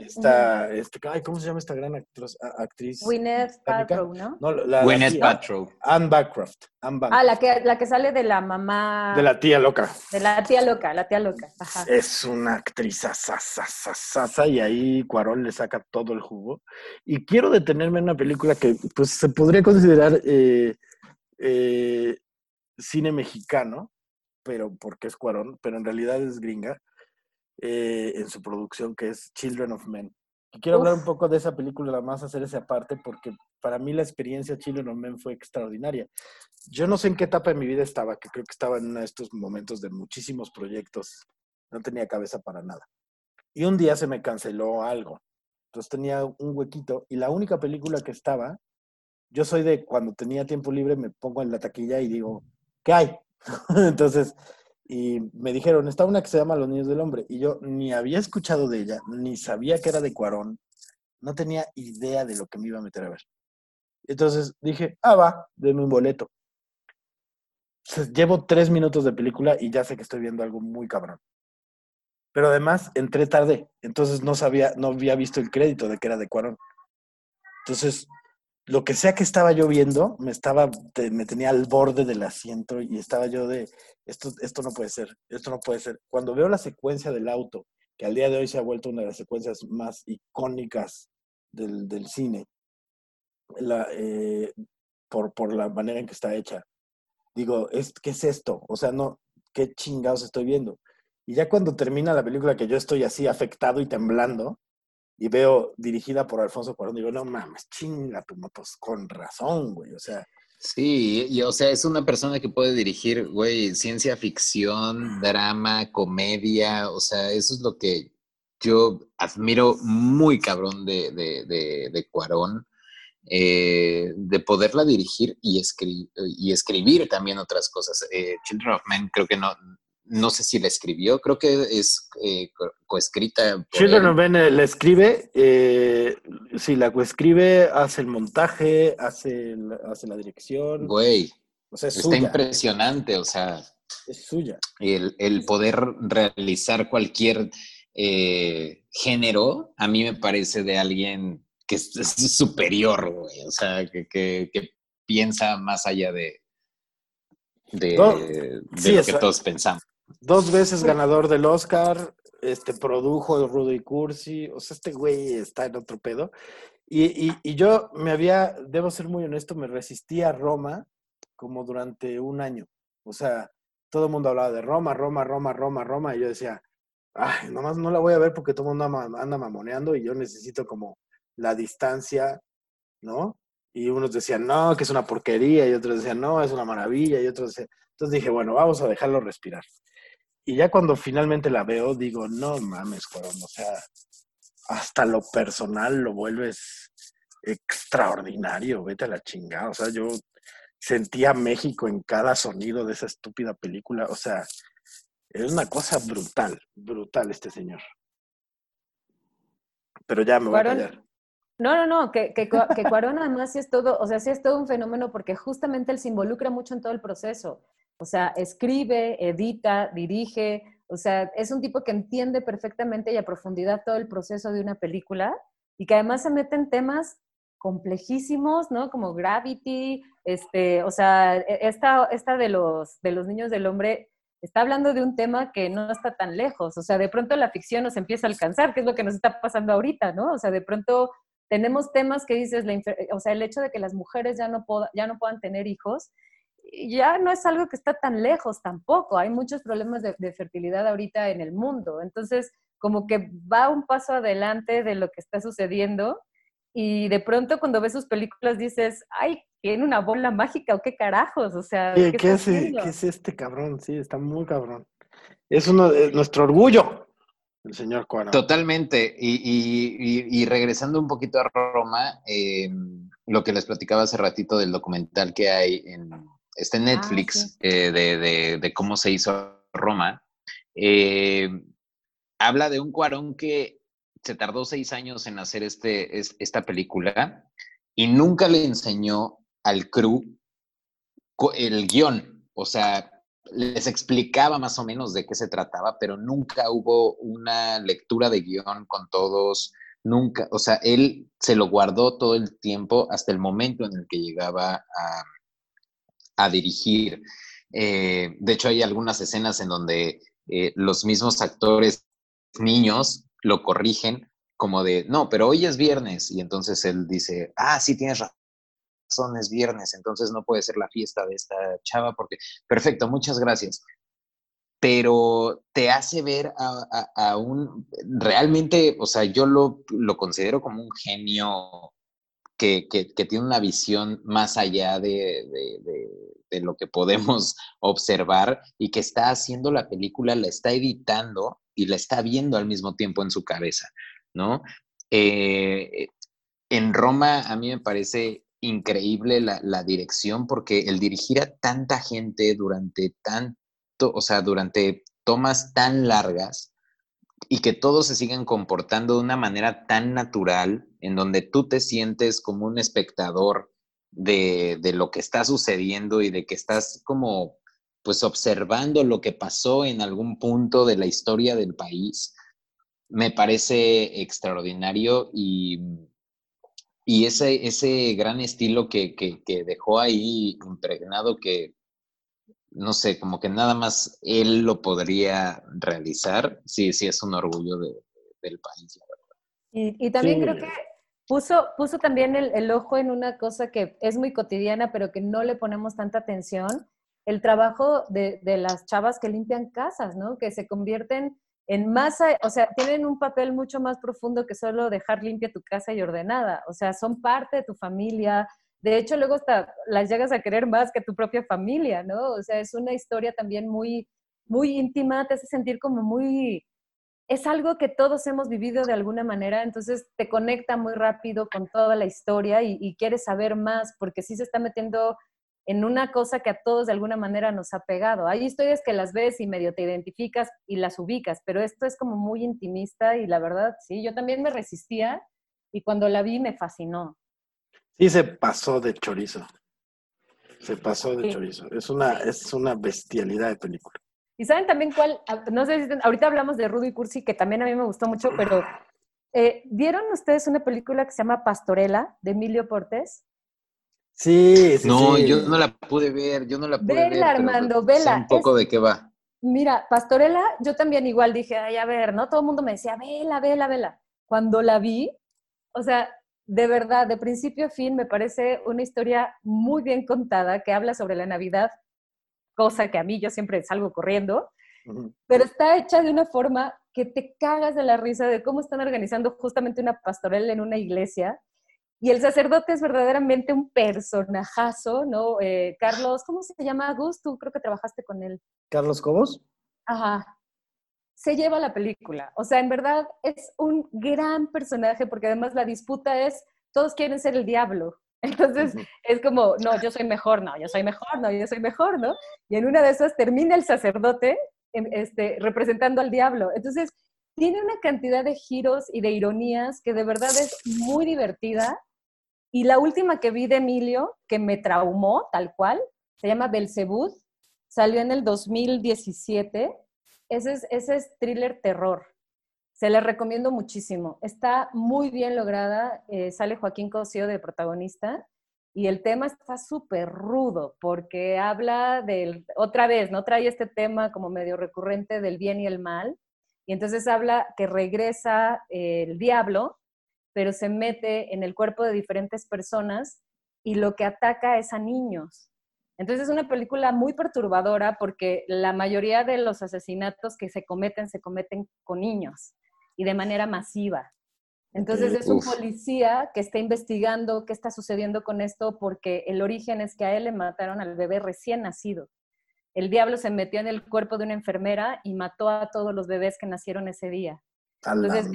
Speaker 1: esta, este, ay, ¿Cómo se llama esta gran actriz? actriz
Speaker 2: Gwyneth Paltrow, ¿no? no
Speaker 3: la, Gwyneth Paltrow.
Speaker 1: Anne Bancroft.
Speaker 2: Ah, la que, la que sale de la mamá...
Speaker 1: De la tía loca.
Speaker 2: De la tía loca, la tía loca.
Speaker 1: Es una actriz asasasasa y ahí Cuarón le saca todo el jugo. Y quiero detenerme en una película que pues se podría considerar eh, eh, cine mexicano, pero porque es Cuarón, pero en realidad es gringa, eh, en su producción que es Children of Men. Y quiero hablar un poco de esa película, nada más hacer esa parte, porque para mí la experiencia Children of Men fue extraordinaria. Yo no sé en qué etapa de mi vida estaba, que creo que estaba en uno de estos momentos de muchísimos proyectos, no tenía cabeza para nada. Y un día se me canceló algo. Entonces tenía un huequito y la única película que estaba, yo soy de cuando tenía tiempo libre me pongo en la taquilla y digo, ¿qué hay? Entonces, y me dijeron, está una que se llama Los Niños del Hombre. Y yo ni había escuchado de ella, ni sabía que era de Cuarón. No tenía idea de lo que me iba a meter a ver. Entonces dije, ah, va, denme un boleto. llevo tres minutos de película y ya sé que estoy viendo algo muy cabrón. Pero además entré tarde, entonces no sabía, no había visto el crédito de que era de Cuarón. Entonces lo que sea que estaba yo viendo, me estaba, me tenía al borde del asiento y estaba yo de, esto, esto no puede ser, esto no puede ser. Cuando veo la secuencia del auto, que al día de hoy se ha vuelto una de las secuencias más icónicas del, cine, eh, por, por la manera en que está hecha, digo, ¿qué es esto? O sea, no, ¿qué chingados estoy viendo? Y ya cuando termina la película que yo estoy así afectado y temblando, y veo dirigida por Alfonso Cuarón, digo, no mames, chinga tu motos, con razón, güey, o sea.
Speaker 3: Sí, y, o sea, es una persona que puede dirigir, güey, ciencia ficción, drama, comedia, o sea, eso es lo que yo admiro muy cabrón de, de, de, Cuarón, eh, de poderla dirigir y, y escribir también otras cosas. Eh, Children of Men creo que no, no sé si la escribió, creo que es eh, coescrita.
Speaker 1: Children of Ben la escribe, eh, si la coescribe, hace el montaje, hace, hace la dirección.
Speaker 3: Güey, está impresionante, o sea.
Speaker 1: Es suya.
Speaker 3: El, poder realizar cualquier eh, género, a mí me parece de alguien que es, superior, güey, o sea, que, piensa más allá de, de, lo que todos pensamos.
Speaker 1: Dos veces ganador del Oscar, este, produjo el Rudy Cursi, o sea, este güey está en otro pedo. Y, y, yo me había, debo ser muy honesto, me resistí a Roma como durante un año. O sea, todo el mundo hablaba de Roma, Roma, Roma, Roma, Roma, y yo decía, ay, nomás no la voy a ver porque todo el mundo anda mamoneando y yo necesito como la distancia, ¿no? Y unos decían, no, que es una porquería, y otros decían, no, es una maravilla, y otros decían, entonces dije, bueno, vamos a dejarlo respirar. Y ya cuando finalmente la veo, digo, no mames, Cuarón, o sea, hasta lo personal lo vuelves extraordinario, vete a la chingada. O sea, yo sentía México en cada sonido de esa estúpida película. O sea, es una cosa brutal, brutal este señor. Pero ya me voy a callar.
Speaker 2: No, no, no, que, que, que Cuarón además sí es todo, o sea, sí es todo un fenómeno porque justamente él se involucra mucho en todo el proceso. O sea, escribe, edita, dirige, o sea, es un tipo que entiende perfectamente y a profundidad todo el proceso de una película y que además se mete en temas complejísimos, ¿no? Como Gravity, este, o sea, e, esta, esta de, los, de los niños del hombre está hablando de un tema que no está tan lejos, o sea, de pronto la ficción nos empieza a alcanzar, que es lo que nos está pasando ahorita, ¿no? O sea, de pronto tenemos temas que dices, o sea, el hecho de que las mujeres ya no, ya no puedan tener hijos ya no es algo que está tan lejos tampoco. Hay muchos problemas de, fertilidad ahorita en el mundo. Entonces, como que va un paso adelante de lo que está sucediendo y de pronto cuando ves sus películas dices, ay, ¿tiene una bola mágica o qué carajos? O sea,
Speaker 1: ¿qué, ¿qué, es, este cabrón? Sí, está muy cabrón. Es uno de nuestro orgullo, el señor Cuarón.
Speaker 3: Totalmente. Y, regresando un poquito a Roma, eh, lo que les platicaba hace ratito del documental que hay en, está en ah, Netflix, eh, de, cómo se hizo Roma, eh, habla de un Cuarón que se tardó seis años en hacer este, esta película y nunca le enseñó al crew el guion. O sea, les explicaba más o menos de qué se trataba, pero nunca hubo una lectura de guion con todos, nunca, o sea, él se lo guardó todo el tiempo hasta el momento en el que llegaba a, dirigir. Eh, de hecho, hay algunas escenas en donde eh, los mismos actores niños lo corrigen como de, no, pero hoy es viernes. Y entonces él dice, ah, sí, tienes razón, es viernes, entonces no puede ser la fiesta de esta chava porque, perfecto, muchas gracias. Pero te hace ver a, un, realmente, o sea, yo lo, lo considero como un genio que, que, tiene una visión más allá de, de, de, lo que podemos observar y que está haciendo la película, la está editando y la está viendo al mismo tiempo en su cabeza, ¿no? Eh, en Roma a mí me parece increíble la, la, dirección porque el dirigir a tanta gente durante tanto, o sea, durante tomas tan largas y que todos se sigan comportando de una manera tan natural, en donde tú te sientes como un espectador de, de lo que está sucediendo y de que estás como pues observando lo que pasó en algún punto de la historia del país, me parece extraordinario y, y ese, ese gran estilo que, dejó ahí impregnado que, no sé, como que nada más él lo podría realizar, sí, sí es un orgullo del país, la
Speaker 2: verdad. Y, también creo que puso, puso también el, el, ojo en una cosa que es muy cotidiana, pero que no le ponemos tanta atención, el trabajo de, las chavas que limpian casas, ¿no? Que se convierten en más, o sea, tienen un papel mucho más profundo que solo dejar limpia tu casa y ordenada. O sea, son parte de tu familia. De hecho, luego hasta las llegas a querer más que tu propia familia, ¿no? O sea, es una historia también muy, muy íntima, te hace sentir como muy, es algo que todos hemos vivido de alguna manera, entonces te conecta muy rápido con toda la historia y, y, quieres saber más, porque sí se está metiendo en una cosa que a todos de alguna manera nos ha pegado. Hay historias que las ves y medio te identificas y las ubicas, pero esto es como muy intimista y la verdad, sí, yo también me resistía y cuando la vi me fascinó.
Speaker 1: Sí, se pasó de chorizo. Se pasó de chorizo. Es una, es una bestialidad de película.
Speaker 2: Y saben también cuál, ah, no sé si ahorita hablamos de Rudy Cursi, que también a mí me gustó mucho, pero eh, ¿vieron ustedes una película que se llama Pastorela de Emilio Portes?
Speaker 1: Sí, sí.
Speaker 3: No, yo no la pude ver, yo no la pude ver.
Speaker 2: Vela, Armando, vela.
Speaker 3: un poco de qué va.
Speaker 2: Mira, Pastorela, yo también igual dije, ay, a ver, ¿no? Todo el mundo me decía, vela, vela, vela. Cuando la vi, o sea, de verdad, de principio a fin, me parece una historia muy bien contada que habla sobre la Navidad, cosa que a mí yo siempre salgo corriendo, pero está hecha de una forma que te cagas de la risa de cómo están organizando justamente una pastorela en una iglesia y el sacerdote es verdaderamente un personajazo, ¿no? Eh, Carlos, ¿cómo se llama Gus? Tú creo que trabajaste con él.
Speaker 1: Carlos Cobos.
Speaker 2: Ajá. Se lleva la película. O sea, en verdad es un gran personaje porque además la disputa es, todos quieren ser el diablo. Entonces es como, no, yo soy mejor, no, yo soy mejor, no, yo soy mejor, ¿no? Y en una de esas termina el sacerdote este, representando al diablo. Entonces tiene una cantidad de giros y de ironías que de verdad es muy divertida y la última que vi de Emilio, que me traumó tal cual, se llama Belzebud, salió en el 2017. Ese es, ese es thriller terror. Se le recomiendo muchísimo. Está muy bien lograda. Eh, sale Joaquín Cosío de protagonista. Y el tema está súper rudo porque habla del, otra vez, ¿no? Trae este tema como medio recurrente del bien y el mal. Y entonces habla que regresa el diablo pero se mete en el cuerpo de diferentes personas y lo que ataca es a niños. Entonces es una película muy perturbadora porque la mayoría de los asesinatos que se cometen se cometen con niños y de manera masiva. Entonces es un policía que está investigando qué está sucediendo con esto porque el origen es que a él le mataron al bebé recién nacido. El diablo se metió en el cuerpo de una enfermera y mató a todos los bebés que nacieron ese día. Entonces,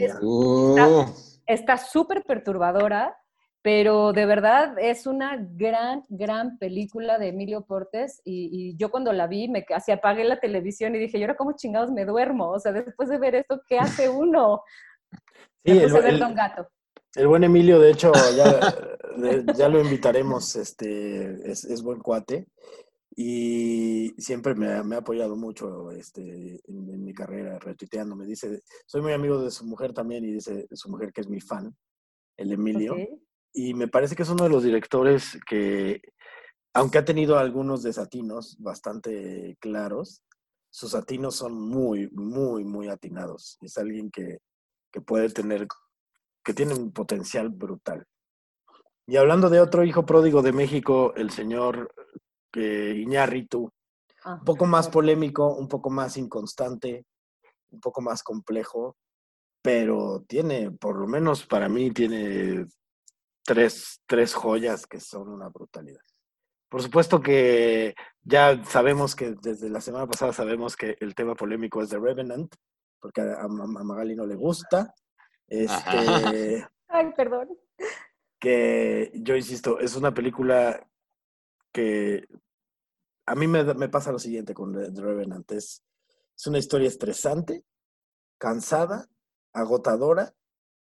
Speaker 2: está súper perturbadora, pero de verdad es una gran, gran película de Emilio Portes y, yo cuando la vi me casi apagué la televisión y dije, ¿y ahora cómo chingados me duermo? O sea, después de ver esto, ¿qué hace uno?
Speaker 1: Sí, el, Don Gato. El buen Emilio, de hecho, ya, ya lo invitaremos, este, es, es, buen cuate. y siempre me, ha apoyado mucho este, en, mi carrera, retuiteando. Me dice, soy muy amigo de su mujer también y dice su mujer que es mi fan, el Emilio. Y me parece que es uno de los directores que, aunque ha tenido algunos desatinos bastante claros, sus atinos son muy, muy, muy atinados. Es alguien que, que puede tener, que tiene un potencial brutal. Y hablando de otro hijo pródigo de México, el señor que Iñárritu, ah, un poco más polémico, un poco más inconstante, un poco más complejo, pero tiene, por lo menos para mí, tiene tres, tres joyas que son una brutalidad. Por supuesto que ya sabemos que desde la semana pasada sabemos que el tema polémico es The Revenant, porque a, Magali no le gusta. Este,
Speaker 2: Ay, perdón.
Speaker 1: Que yo insisto, es una película que a mí me, me pasa lo siguiente con The Revenant. Es, es una historia estresante, cansada, agotadora,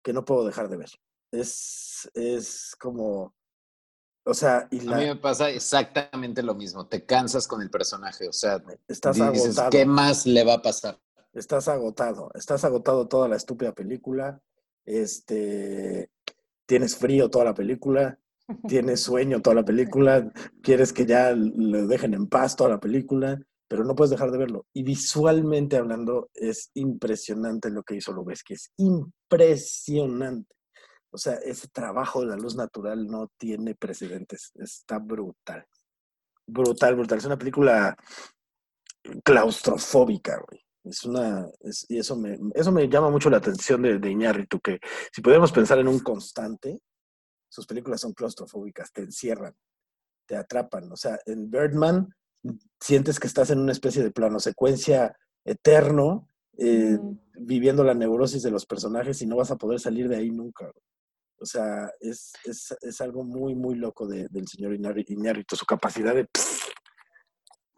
Speaker 1: que no puedo dejar de ver. Es, es como o sea,
Speaker 3: y A mí me pasa exactamente lo mismo. Te cansas con el personaje. O sea,
Speaker 1: estás agotado.
Speaker 3: ¿qué más le va a pasar?
Speaker 1: Estás agotado. Estás agotado toda la estúpida película. Este, tienes frío toda la película. Tienes sueño toda la película. Quieres que ya le dejen en paz toda la película, pero no puedes dejar de verlo. Y visualmente hablando, es impresionante lo que hizo que Es impresionante. O sea, ese trabajo de la luz natural no tiene precedentes. Está brutal. Brutal, brutal. Es una película claustrofóbica, güey. Es una, y eso me, eso me llama mucho la atención de, de Iñárritu, que si podemos pensar en un constante, sus películas son claustrofóbicas, te encierran, te atrapan. O sea, en Birdman sientes que estás en una especie de plano secuencia eterno, eh, viviendo la neurosis de los personajes y no vas a poder salir de ahí nunca. O sea, es, es, es algo muy, muy loco de, del señor Iñárritu, su capacidad de,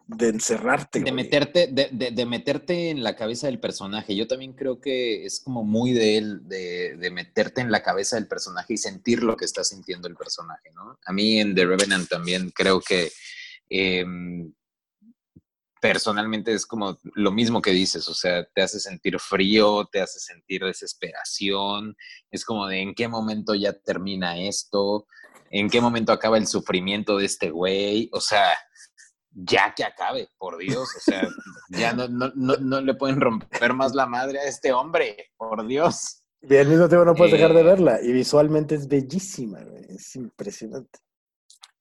Speaker 1: de encerrarte.
Speaker 3: De meterte, de, de, meterte en la cabeza del personaje. Yo también creo que es como muy de él, de, meterte en la cabeza del personaje y sentir lo que está sintiendo el personaje, ¿no? A mí en The Revenant también creo que... Em, personalmente es como lo mismo que dices, o sea, te hace sentir frío, te hace sentir desesperación, es como de en qué momento ya termina esto, en qué momento acaba el sufrimiento de este güey, o sea, ya que acabe, por Dios, o sea, ya no, no, no, le pueden romper más la madre a este hombre, por Dios.
Speaker 1: Y al mismo tiempo no puedes dejar de eh, verla, y visualmente es bellísima, es impresionante.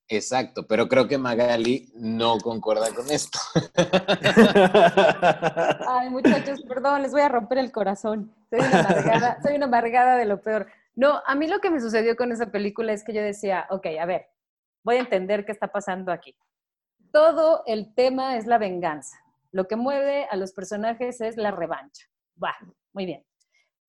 Speaker 3: Exacto, pero creo que Magali no concuerda con esto.
Speaker 2: Ay, muchachos, perdón, les voy a romper el corazón. Soy una amargada, soy una amargada de lo peor. No, a mí lo que me sucedió con esa película es que yo decía, ok, a ver, voy a entender qué está pasando aquí. Todo el tema es la venganza. Lo que mueve a los personajes es la revancha. Va, muy bien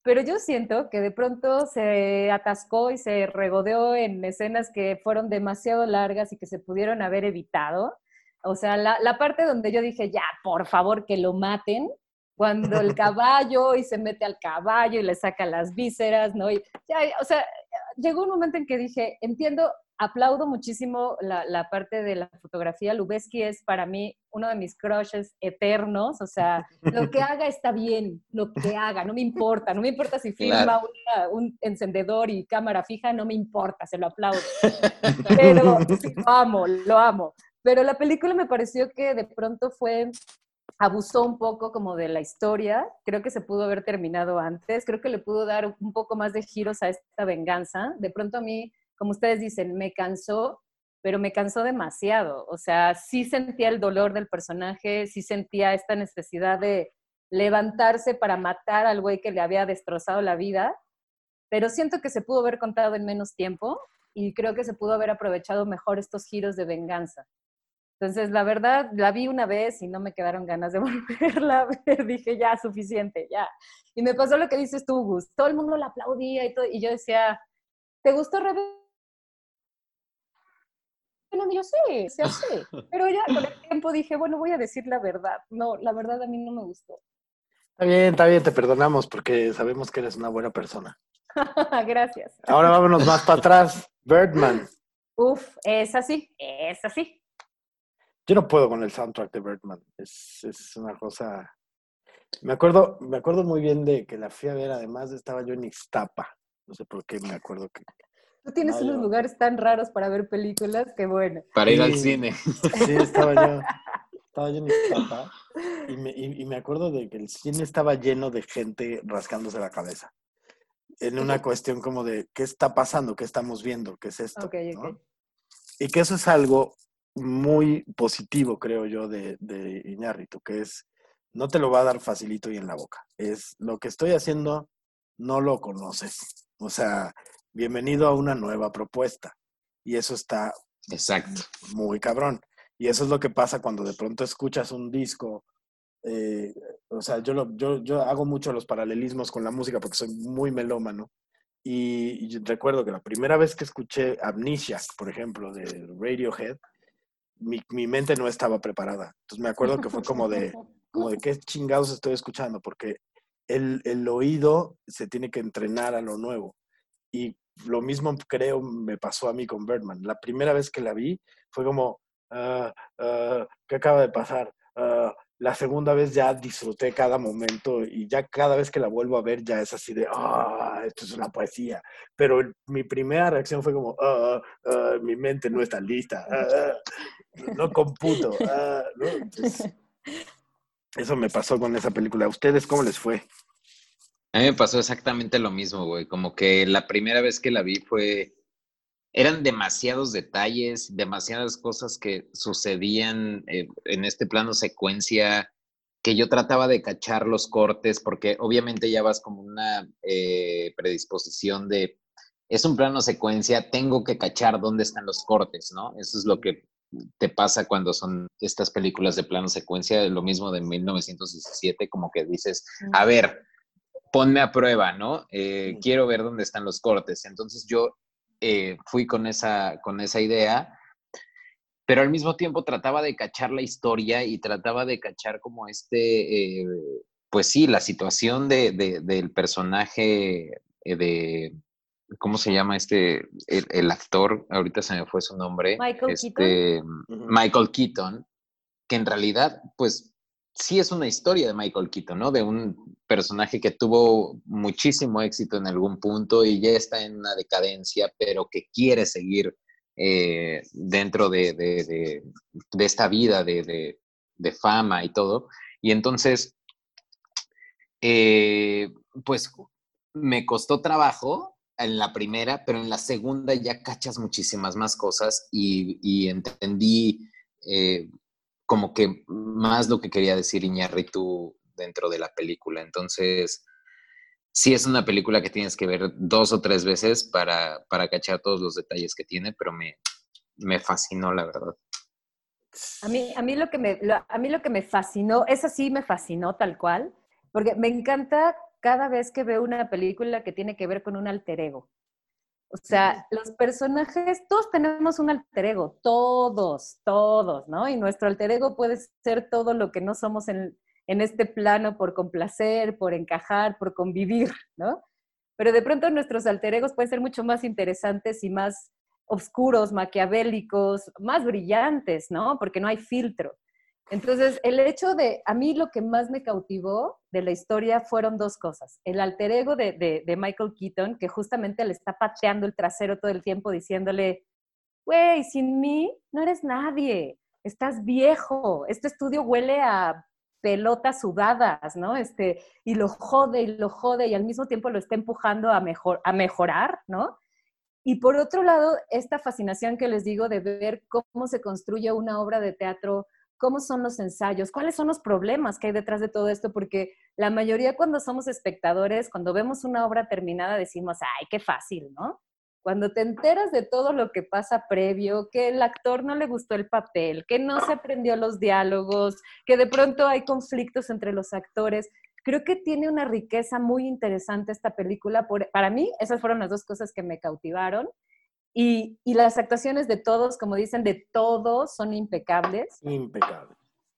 Speaker 2: pero yo siento que de pronto se atascó y se regodeó en escenas que fueron demasiado largas y que se pudieron haber evitado. O sea, la, la parte donde yo dije, ya, por favor, que lo maten, cuando el caballo y se mete al caballo y le saca las vísceras, ¿no? Y ya, o sea, llegó un momento en que dije, entiendo aplaudo muchísimo la, parte de la fotografía. Lubeski es para mí uno de mis crushes eternos. O sea, lo que haga está bien, lo que haga, no me importa. No me importa si filma un encendedor y cámara fija, no me importa, se lo aplaudo. Pero lo amo, lo amo. Pero la película me pareció que de pronto fue abusó un poco como de la historia, creo que se pudo haber terminado antes, creo que le pudo dar un poco más de giros a esta venganza. De pronto a mí como ustedes dicen, me cansó, pero me cansó demasiado. O sea, sí sentía el dolor del personaje, sí sentía esta necesidad de levantarse para matar al güey que le había destrozado la vida, pero siento que se pudo haber contado en menos tiempo y creo que se pudo haber aprovechado mejor estos giros de venganza. Entonces, la verdad, la vi una vez y no me quedaron ganas de volverla a. Dije, ya, suficiente, ya. Y me pasó lo que dices tú, Gus. Todo el mundo la aplaudía y, todo, y yo decía, ¿te gustó Rebelde? Bueno, yo sé, sí, sé. Pero ya con el tiempo dije, bueno, voy a decir la verdad. No, la verdad a mí no me gustó.
Speaker 1: Está bien, está bien, te perdonamos porque sabemos que eres una buena persona.
Speaker 2: Gracias.
Speaker 1: Ahora vámonos más para atrás. Birdman.
Speaker 2: Uf, es así, es así.
Speaker 1: Yo no puedo con el soundtrack de Birdman. Es, es una cosa. Me acuerdo, me acuerdo muy bien de que la fui a ver, además estaba yo en Ixtapa. No sé por qué me acuerdo que.
Speaker 2: Tú tienes unos lugares tan raros para ver películas que bueno.
Speaker 3: Para ir al cine.
Speaker 1: Sí, estaba yo. Estaba yo en Ixtapa y me, y me acuerdo de que el cine estaba lleno de gente rascándose la cabeza en una cuestión como de qué está pasando, qué estamos viendo, qué es esto. Y que eso es algo muy positivo, creo yo, de, de Iñárritu, que es, no te lo va a dar facilito y en la boca. Es lo que estoy haciendo, no lo conoces. O sea, bienvenido a una nueva propuesta. Y eso está
Speaker 3: Exacto.
Speaker 1: muy cabrón. Y eso es lo que pasa cuando de pronto escuchas un disco eh, o sea, yo, lo, yo, yo hago mucho los paralelismos con la música porque soy muy melómano. Y, y recuerdo que la primera vez que escuché Amnesia, por ejemplo, de Radiohead, mi, mi, mente no estaba preparada. Entonces me acuerdo que fue como de, como de qué chingados estoy escuchando, porque el, el oído se tiene que entrenar a lo nuevo. Y lo mismo creo me pasó a mí con Birdman. La primera vez que la vi fue como, uh, ¿qué acaba de pasar? Uh, la segunda vez ya disfruté cada momento y ya cada vez que la vuelvo a ver ya es así de, ah, esto es una poesía. Pero mi primera reacción fue como, ah, ah, mi mente no está lista, ah, no computo. eso me pasó con esa película. ¿A ustedes cómo les fue?
Speaker 3: A mí me pasó exactamente lo mismo, güey. Como que la primera vez que la vi fue eran demasiados detalles, demasiadas cosas que sucedían eh, en este plano secuencia que yo trataba de cachar los cortes, porque obviamente ya vas como una eh, predisposición de, es un plano secuencia, tengo que cachar dónde están los cortes, ¿no? Eso es lo que te pasa cuando son estas películas de plano secuencia, lo mismo de 1917, como que dices, a ver, ponme a prueba, ¿no? Eh, quiero ver dónde están los cortes. Entonces yo eh, fui con esa, con esa idea, pero al mismo tiempo trataba de cachar la historia y trataba de cachar como este, eh, pues sí, la situación de, del personaje eh, de, ¿cómo se llama este, el, actor? Ahorita se me fue su nombre.
Speaker 2: Michael
Speaker 3: este,
Speaker 2: Keaton.
Speaker 3: Michael Keaton, que en realidad, pues sí es una historia de Michael Keaton, ¿no? De un personaje que tuvo muchísimo éxito en algún punto y ya está en una decadencia, pero que quiere seguir eh, dentro de, esta vida de, fama y todo. Y entonces, eh, pues me costó trabajo en la primera, pero en la segunda ya cachas muchísimas más cosas y, entendí eh, como que más lo que quería decir Iñárritu dentro de la película. Entonces, sí es una película que tienes que ver dos o tres veces para, para cachar todos los detalles que tiene, pero me, me fascinó, la verdad.
Speaker 2: A mí, a, mí lo que me, a mí lo que me fascinó, esa sí me fascinó tal cual, porque me encanta cada vez que veo una película que tiene que ver con un alter ego. O sea, los personajes, todos tenemos un alter ego, todos, todos, ¿no? Y nuestro alter ego puede ser todo lo que no somos en, en este plano por complacer, por encajar, por convivir, ¿no? Pero de pronto nuestros alter egos pueden ser mucho más interesantes y más oscuros, maquiavélicos, más brillantes, ¿no? Porque no hay filtro. Entonces, el hecho de, a mí lo que más me cautivó de la historia fueron dos cosas. El alter ego de, Michael Keaton, que justamente le está pateando el trasero todo el tiempo diciéndole, güey, sin mí no eres nadie, estás viejo, este estudio huele a pelotas sudadas, ¿no? Este, y lo jode y lo jode y al mismo tiempo lo está empujando a, mejor, a mejorar, ¿no? Y por otro lado, esta fascinación que les digo de ver cómo se construye una obra de teatro cómo son los ensayos, cuáles son los problemas que hay detrás de todo esto, porque la mayoría cuando somos espectadores, cuando vemos una obra terminada, decimos, ay, qué fácil, ¿no? Cuando te enteras de todo lo que pasa previo, que el actor no le gustó el papel, que no se aprendió los diálogos, que de pronto hay conflictos entre los actores, creo que tiene una riqueza muy interesante esta película. para mí, esas fueron las dos cosas que me cautivaron. Y, las actuaciones de todos, como dicen, de todos son impecables.
Speaker 1: Impecables.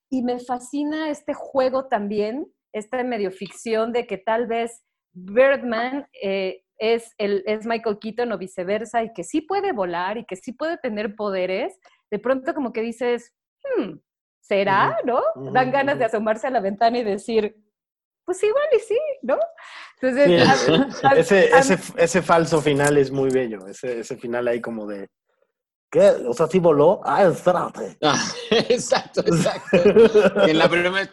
Speaker 2: Y me fascina este juego también, esta medio ficción de que tal vez Birdman eh, es, el, es Michael Keaton o viceversa y que sí puede volar y que sí puede tener poderes. De pronto como que dices, hmm, ¿será? ¿No? Dan ganas de asomarse a la ventana y decir, pues igual y sí, ¿no?
Speaker 1: Entonces, ese, ese, falso final es muy bello, ese, ese final ahí como de, ¿qué? O sea, sí voló, ah, espérate.
Speaker 3: Ah, exacto, exacto. en la primera,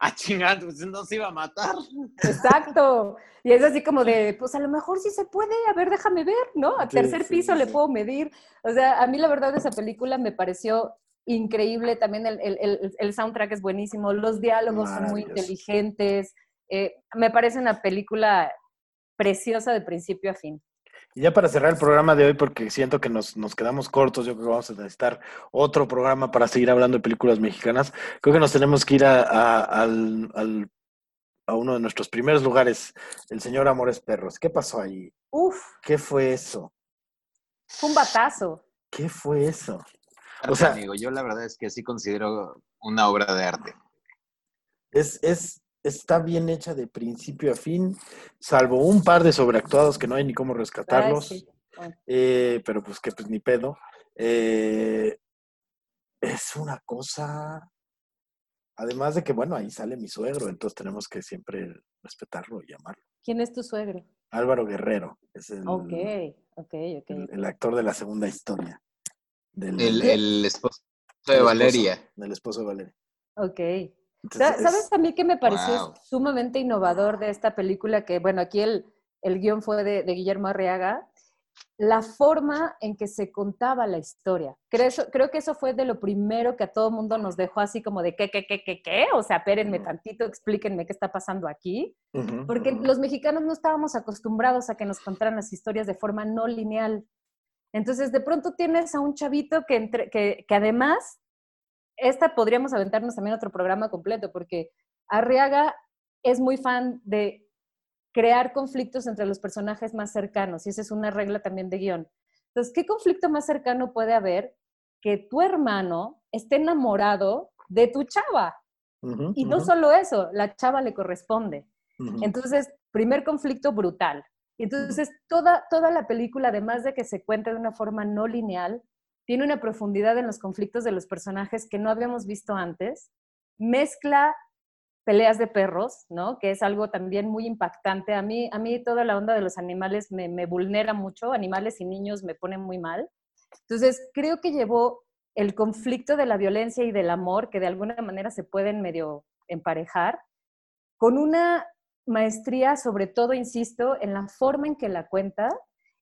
Speaker 3: ah, chingada, pues no se iba a matar.
Speaker 2: Exacto. Y es así como de, pues a lo mejor sí se puede, a ver, déjame ver, ¿no? A tercer piso le puedo medir. O sea, a mí la verdad esa película me pareció increíble, también el, el, el soundtrack es buenísimo, los diálogos son muy inteligentes, eh, me parece una película preciosa de principio a fin.
Speaker 1: Y ya para cerrar el programa de hoy, porque siento que nos, nos, quedamos cortos, yo creo que vamos a necesitar otro programa para seguir hablando de películas mexicanas. Creo que nos tenemos que ir a, al, a uno de nuestros primeros lugares, el señor Amores Perros. ¿Qué pasó ahí?
Speaker 2: Uf.
Speaker 1: ¿Qué fue eso?
Speaker 2: Fue un batazo.
Speaker 1: ¿Qué fue eso?
Speaker 3: O sea, amigo, yo la verdad es que sí considero una obra de arte.
Speaker 1: Es, es, está bien hecha de principio a fin, salvo un par de sobreactuados que no hay ni cómo rescatarlos. Ah. Eh, pero pues que pues ni pedo. Eh, es una cosa. Además de que, bueno, ahí sale mi suegro, entonces tenemos que siempre respetarlo y amarlo.
Speaker 2: ¿Quién es tu suegro?
Speaker 1: Álvaro Guerrero. Es el,
Speaker 2: ok, ok, ok.
Speaker 1: El, actor de la segunda historia.
Speaker 3: El, esposo de Valeria.
Speaker 1: del esposo de Valeria.
Speaker 2: Ok. ¿Sabes a mí que me pareció sumamente innovador de esta película? Que, bueno, aquí el, el guion fue de, Guillermo Arriaga. La forma en que se contaba la historia. Creo, creo que eso fue de lo primero que a todo mundo nos dejó así como de qué, qué, qué, qué, qué. O sea, espérenme tantito, explíquenme qué está pasando aquí. Porque los mexicanos no estábamos acostumbrados a que nos contaran las historias de forma no lineal. Entonces, de pronto tienes a un chavito que, entre, que, que además esta podríamos aventarnos también otro programa completo, porque Arriaga es muy fan de crear conflictos entre los personajes más cercanos, y esa es una regla también de guion. Entonces, ¿qué conflicto más cercano puede haber que tu hermano esté enamorado de tu chava? y no solo eso, la chava le corresponde. Entonces, primer conflicto brutal. Entonces, toda, toda la película, además de que se cuenta de una forma no lineal, tiene una profundidad en los conflictos de los personajes que no habíamos visto antes, mezcla peleas de perros, ¿no? Que es algo también muy impactante. A mí, a mí toda la onda de los animales me, me vulnera mucho, animales y niños me ponen muy mal. Entonces, creo que llevó el conflicto de la violencia y del amor, que de alguna manera se pueden medio emparejar, con una maestría, sobre todo, insisto, en la forma en que la cuenta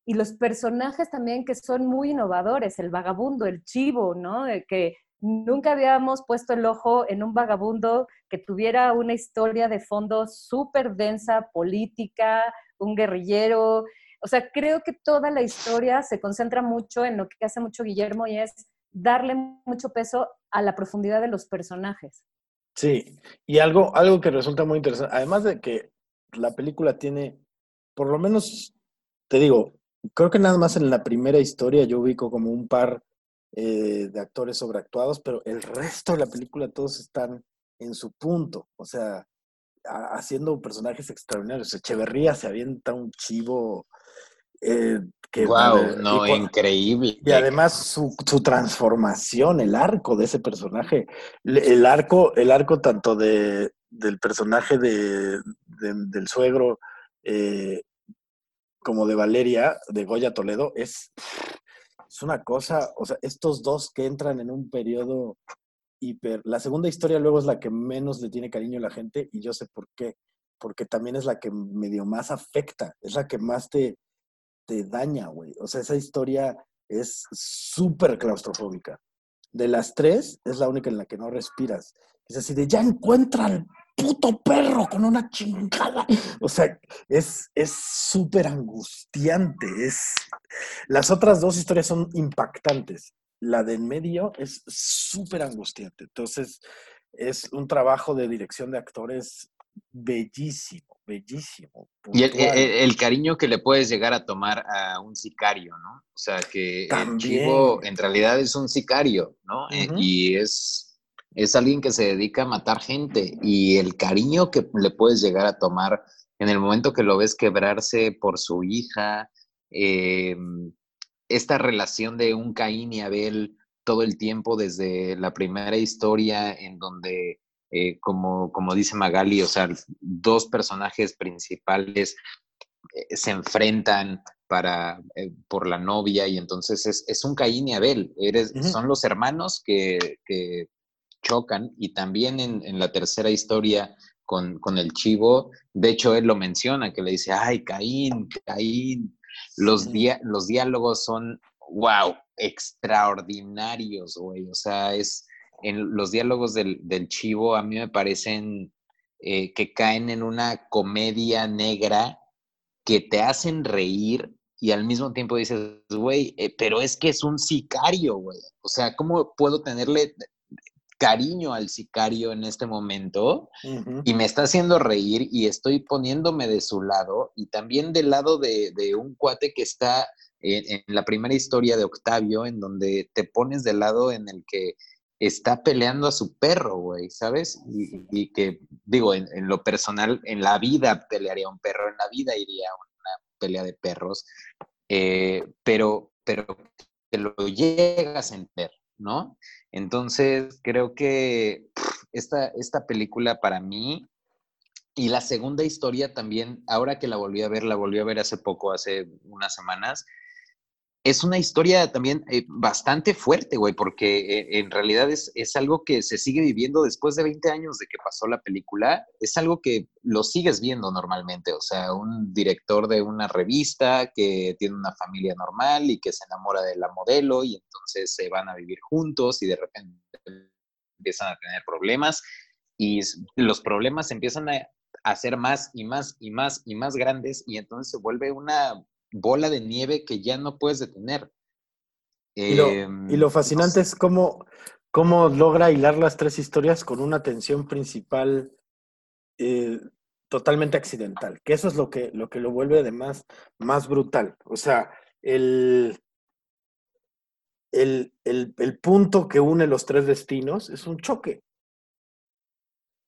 Speaker 2: y los personajes también que son muy innovadores, el vagabundo, el chivo, ¿no? Que nunca habíamos puesto el ojo en un vagabundo que tuviera una historia de fondo súper densa, política, un guerrillero. O sea, creo que toda la historia se concentra mucho en lo que hace mucho Guillermo y es darle mucho peso a la profundidad de los personajes.
Speaker 1: Sí, y algo, algo que resulta muy interesante, además de que la película tiene, por lo menos, te digo, creo que nada más en la primera historia yo ubico como un par eh, de actores sobreactuados, pero el resto de la película todos están en su punto, o sea, haciendo personajes extraordinarios. Echeverría se avienta un chivo
Speaker 3: eh, que... ¡Wow! no, increíble.
Speaker 1: Y además su, su, transformación, el arco de ese personaje, el arco, el arco tanto de, del personaje de, del suegro, eh, como de Valeria, de Goya Toledo, es, es una cosa, o sea, estos dos que entran en un periodo hiper... La segunda historia luego es la que menos le tiene cariño a la gente y yo sé por qué, porque también es la que medio más afecta, es la que más te, te daña, güey. O sea, esa historia es súper claustrofóbica. De las tres, es la única en la que no respiras. Es así de, ya encuentra puto perro con una chingada. O sea, es súper angustiante. Es... Las otras dos historias son impactantes. La de en medio es súper angustiante. Entonces, es un trabajo de dirección de actores bellísimo, bellísimo.
Speaker 3: Y el, cariño que le puedes llegar a tomar a un sicario, ¿no? O sea, que el chivo en realidad es un sicario, ¿no? Eh, y es es alguien que se dedica a matar gente y el cariño que le puedes llegar a tomar en el momento que lo ves quebrarse por su hija, em, esta relación de un Caín y Abel todo el tiempo desde la primera historia en donde, eh, como, como dice Magali, o sea, dos personajes principales eh, se enfrentan para, eh, por la novia y entonces es, un Caín y Abel, Eres, son los hermanos que, chocan y también en, la tercera historia con, con, el chivo, de hecho él lo menciona, que le dice, ay, Caín, Caín, los, los diálogos son, wow, extraordinarios, güey, o sea, es, en los diálogos del, chivo a mí me parecen eh, que caen en una comedia negra que te hacen reír y al mismo tiempo dices, güey, eh, pero es que es un sicario, güey. O sea, ¿cómo puedo tenerle cariño al sicario en este momento? Y me está haciendo reír y estoy poniéndome de su lado y también del lado de, un cuate que está en, la primera historia de Octavio, en donde te pones del lado en el que está peleando a su perro, güey, ¿sabes? Y, que, digo, en, en, lo personal, en la vida pelearía un perro, en la vida iría a pelea de perros, eh, pero, pero te lo llegas a entender, ¿no? Entonces, creo que esta, esta película para mí, y la segunda historia también, ahora que la volví a ver, la volví a ver hace poco, hace unas semanas, es una historia también eh, bastante fuerte, güey, porque eh, en realidad es, es, algo que se sigue viviendo después de 20 años de que pasó la película. Es algo que lo sigues viendo normalmente, o sea, un director de una revista que tiene una familia normal y que se enamora de la modelo y entonces se van a vivir juntos y de repente empiezan a tener problemas y los problemas empiezan a, ser más y más y más y más grandes y entonces se vuelve una bola de nieve que ya no puedes detener.
Speaker 1: Y lo, em, fascinante es cómo, cómo logra hilar las tres historias con una tensión principal eh, totalmente accidental, que eso es lo que lo, que lo vuelve además más brutal. O sea, el, el, el, punto que une los tres destinos es un choque.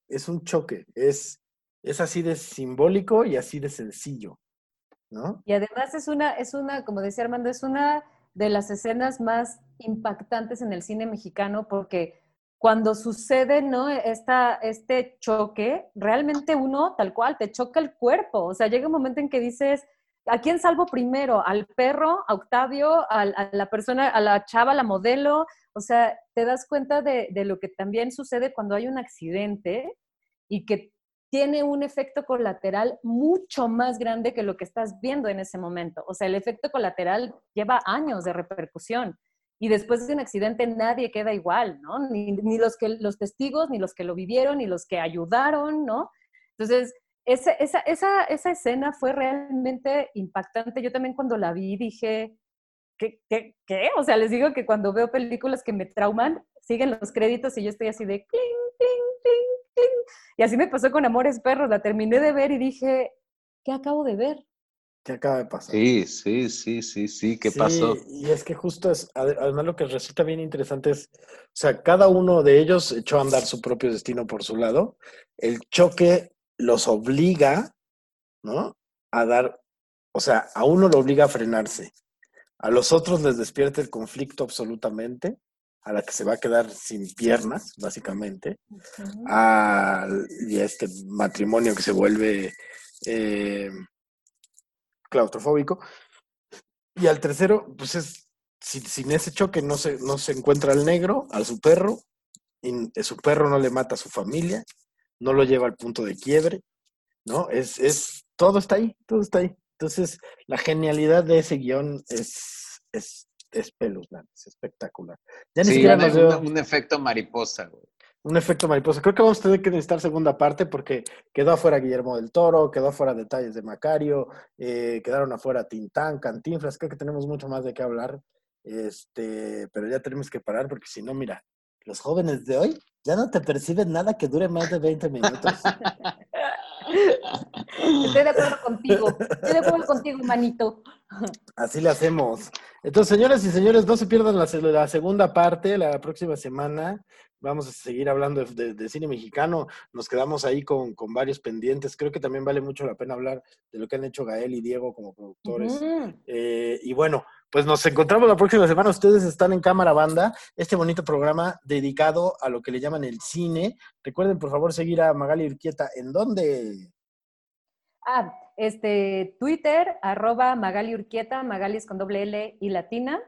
Speaker 1: Es un choque, es, es así de simbólico y así de sencillo.
Speaker 2: Y además es una, es una, como decía Armando, es una de las escenas más impactantes en el cine mexicano porque cuando sucede, ¿no? Esta, este choque, realmente uno, tal cual, te choca el cuerpo. O sea, llega un momento en que dices, ¿a quién salvo primero? ¿Al perro, a Octavio, a, la persona, a la chava, a la modelo? O sea, te das cuenta de, de lo que también sucede cuando hay un accidente y que tiene un efecto colateral mucho más grande que lo que estás viendo en ese momento. O sea, el efecto colateral lleva años de repercusión y después de un accidente nadie queda igual, ¿no? Ni, los, que, los testigos, ni los que lo vivieron, ni los que ayudaron, ¿no? Entonces, esa, esa, esa, esa escena fue realmente impactante. Yo también cuando la vi dije, ¿qué, qué, qué? O sea, les digo que cuando veo películas que me trauman, siguen los créditos y yo estoy así de cling, cling, cling, y así me pasó con Amores Perros, la terminé de ver y dije, ¿qué acabo de ver?
Speaker 1: ¿Qué acaba de pasar?
Speaker 3: Sí, sí, sí, sí, sí, ¿qué pasó?
Speaker 1: Y es que justo es, además lo que resulta bien interesante es, o sea, cada uno de ellos echó a andar su propio destino por su lado. El choque los obliga, ¿no? A dar, o sea, a uno lo obliga a frenarse, a los otros les despierta el conflicto absolutamente, a la que se va a quedar sin piernas, básicamente, a, y a este matrimonio que se vuelve eh, claustrofóbico. Y al tercero, pues es, sin, ese choque no se, no se encuentra al negro, a su perro, y su perro no le mata a su familia, no lo lleva al punto de quiebre, ¿no? Es, es, todo está ahí, todo está ahí. Entonces, la genialidad de ese guion es, es espeluznante, es espectacular.
Speaker 3: Ya ni siquiera un, un, efecto mariposa, güey.
Speaker 1: Un efecto mariposa. Creo que vamos a tener que necesitar segunda parte porque quedó afuera Guillermo del Toro, quedó afuera Detalles de Macario, eh, quedaron afuera Tintán, Cantinflas. Creo que tenemos mucho más de qué hablar. Este, pero ya tenemos que parar porque si no, mira, los jóvenes de hoy ya no te perciben nada que dure más de 20 minutos.
Speaker 2: Estoy de acuerdo contigo. Estoy de acuerdo contigo, manito.
Speaker 1: Así le hacemos. Entonces, señoras y señores, no se pierdan la, segunda parte la próxima semana. Vamos a seguir hablando de, cine mexicano. Nos quedamos ahí con, varios pendientes. Creo que también vale mucho la pena hablar de lo que han hecho Gael y Diego como productores. Eh, y bueno, Pues nos encontramos la próxima semana. Ustedes están en Cámara Banda, este bonito programa dedicado a lo que le llaman el cine. Recuerden, por favor, seguir a Magali Urquieta. ¿En dónde?
Speaker 2: Ah, este, Twitter, arroba Magali Urquieta, Magali es con doble L y latina.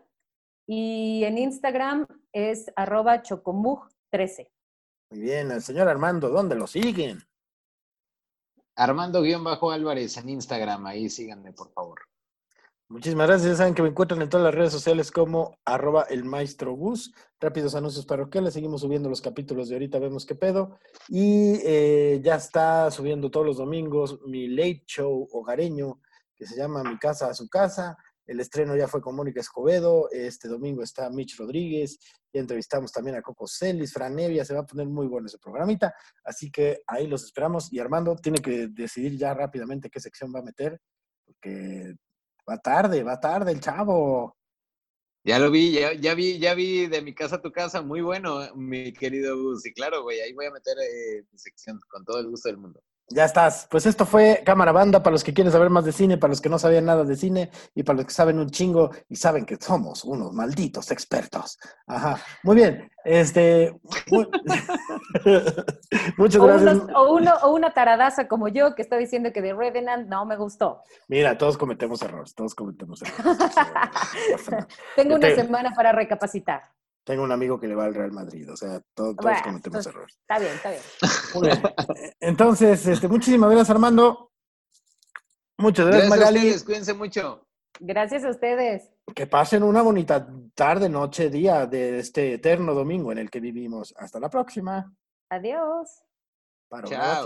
Speaker 2: Y en Instagram es arroba chocomug13.
Speaker 1: Muy bien, el señor Armando, ¿dónde lo siguen?
Speaker 3: Armando-Álvarez en Instagram, ahí síganme, por favor.
Speaker 1: Muchísimas gracias. Ya saben que me encuentran en todas las redes sociales como arroba el maestro Gus. Rápidos anuncios parroquiales. Seguimos subiendo los capítulos de ahorita, vemos qué pedo. Y eh, ya está subiendo todos los domingos mi late show hogareño que se llama Mi casa a su casa. El estreno ya fue con Mónica Escobedo. Este domingo está Mitch Rodríguez. Ya entrevistamos también a Coco Celis, Fran Nevia. Se va a poner muy bueno ese programita. Así que ahí los esperamos. Y Armando tiene que decidir ya rápidamente qué sección va a meter. Porque Va tarde, va tarde el chavo.
Speaker 3: Ya lo vi, ya, ya, vi, ya vi de mi casa a tu casa, muy bueno, mi querido Gus. Y claro, güey, ahí voy a meter eh, tu sección con todo el gusto del mundo.
Speaker 1: Ya estás. Pues esto fue Cámara Banda para los que quieren saber más de cine, para los que no sabían nada de cine y para los que saben un chingo y saben que somos unos malditos expertos. Ajá. Muy bien. Este. Muchas gracias.
Speaker 2: o, uno, o una taradaza como yo que está diciendo que de Revenant no me gustó.
Speaker 1: Mira, todos cometemos errores, todos cometemos errores.
Speaker 2: Tengo una semana para recapacitar.
Speaker 1: Tengo un amigo que le va al Real Madrid, o sea, todos, cometemos errores.
Speaker 2: Está bien, está bien.
Speaker 1: Entonces, este, muchísimas gracias, Armando. Muchas gracias,
Speaker 3: gracias Magali. cuídense mucho.
Speaker 2: Gracias a ustedes.
Speaker 1: Que pasen una bonita tarde, noche, día de este eterno domingo en el que vivimos. Hasta la próxima.
Speaker 2: Adiós.
Speaker 1: Para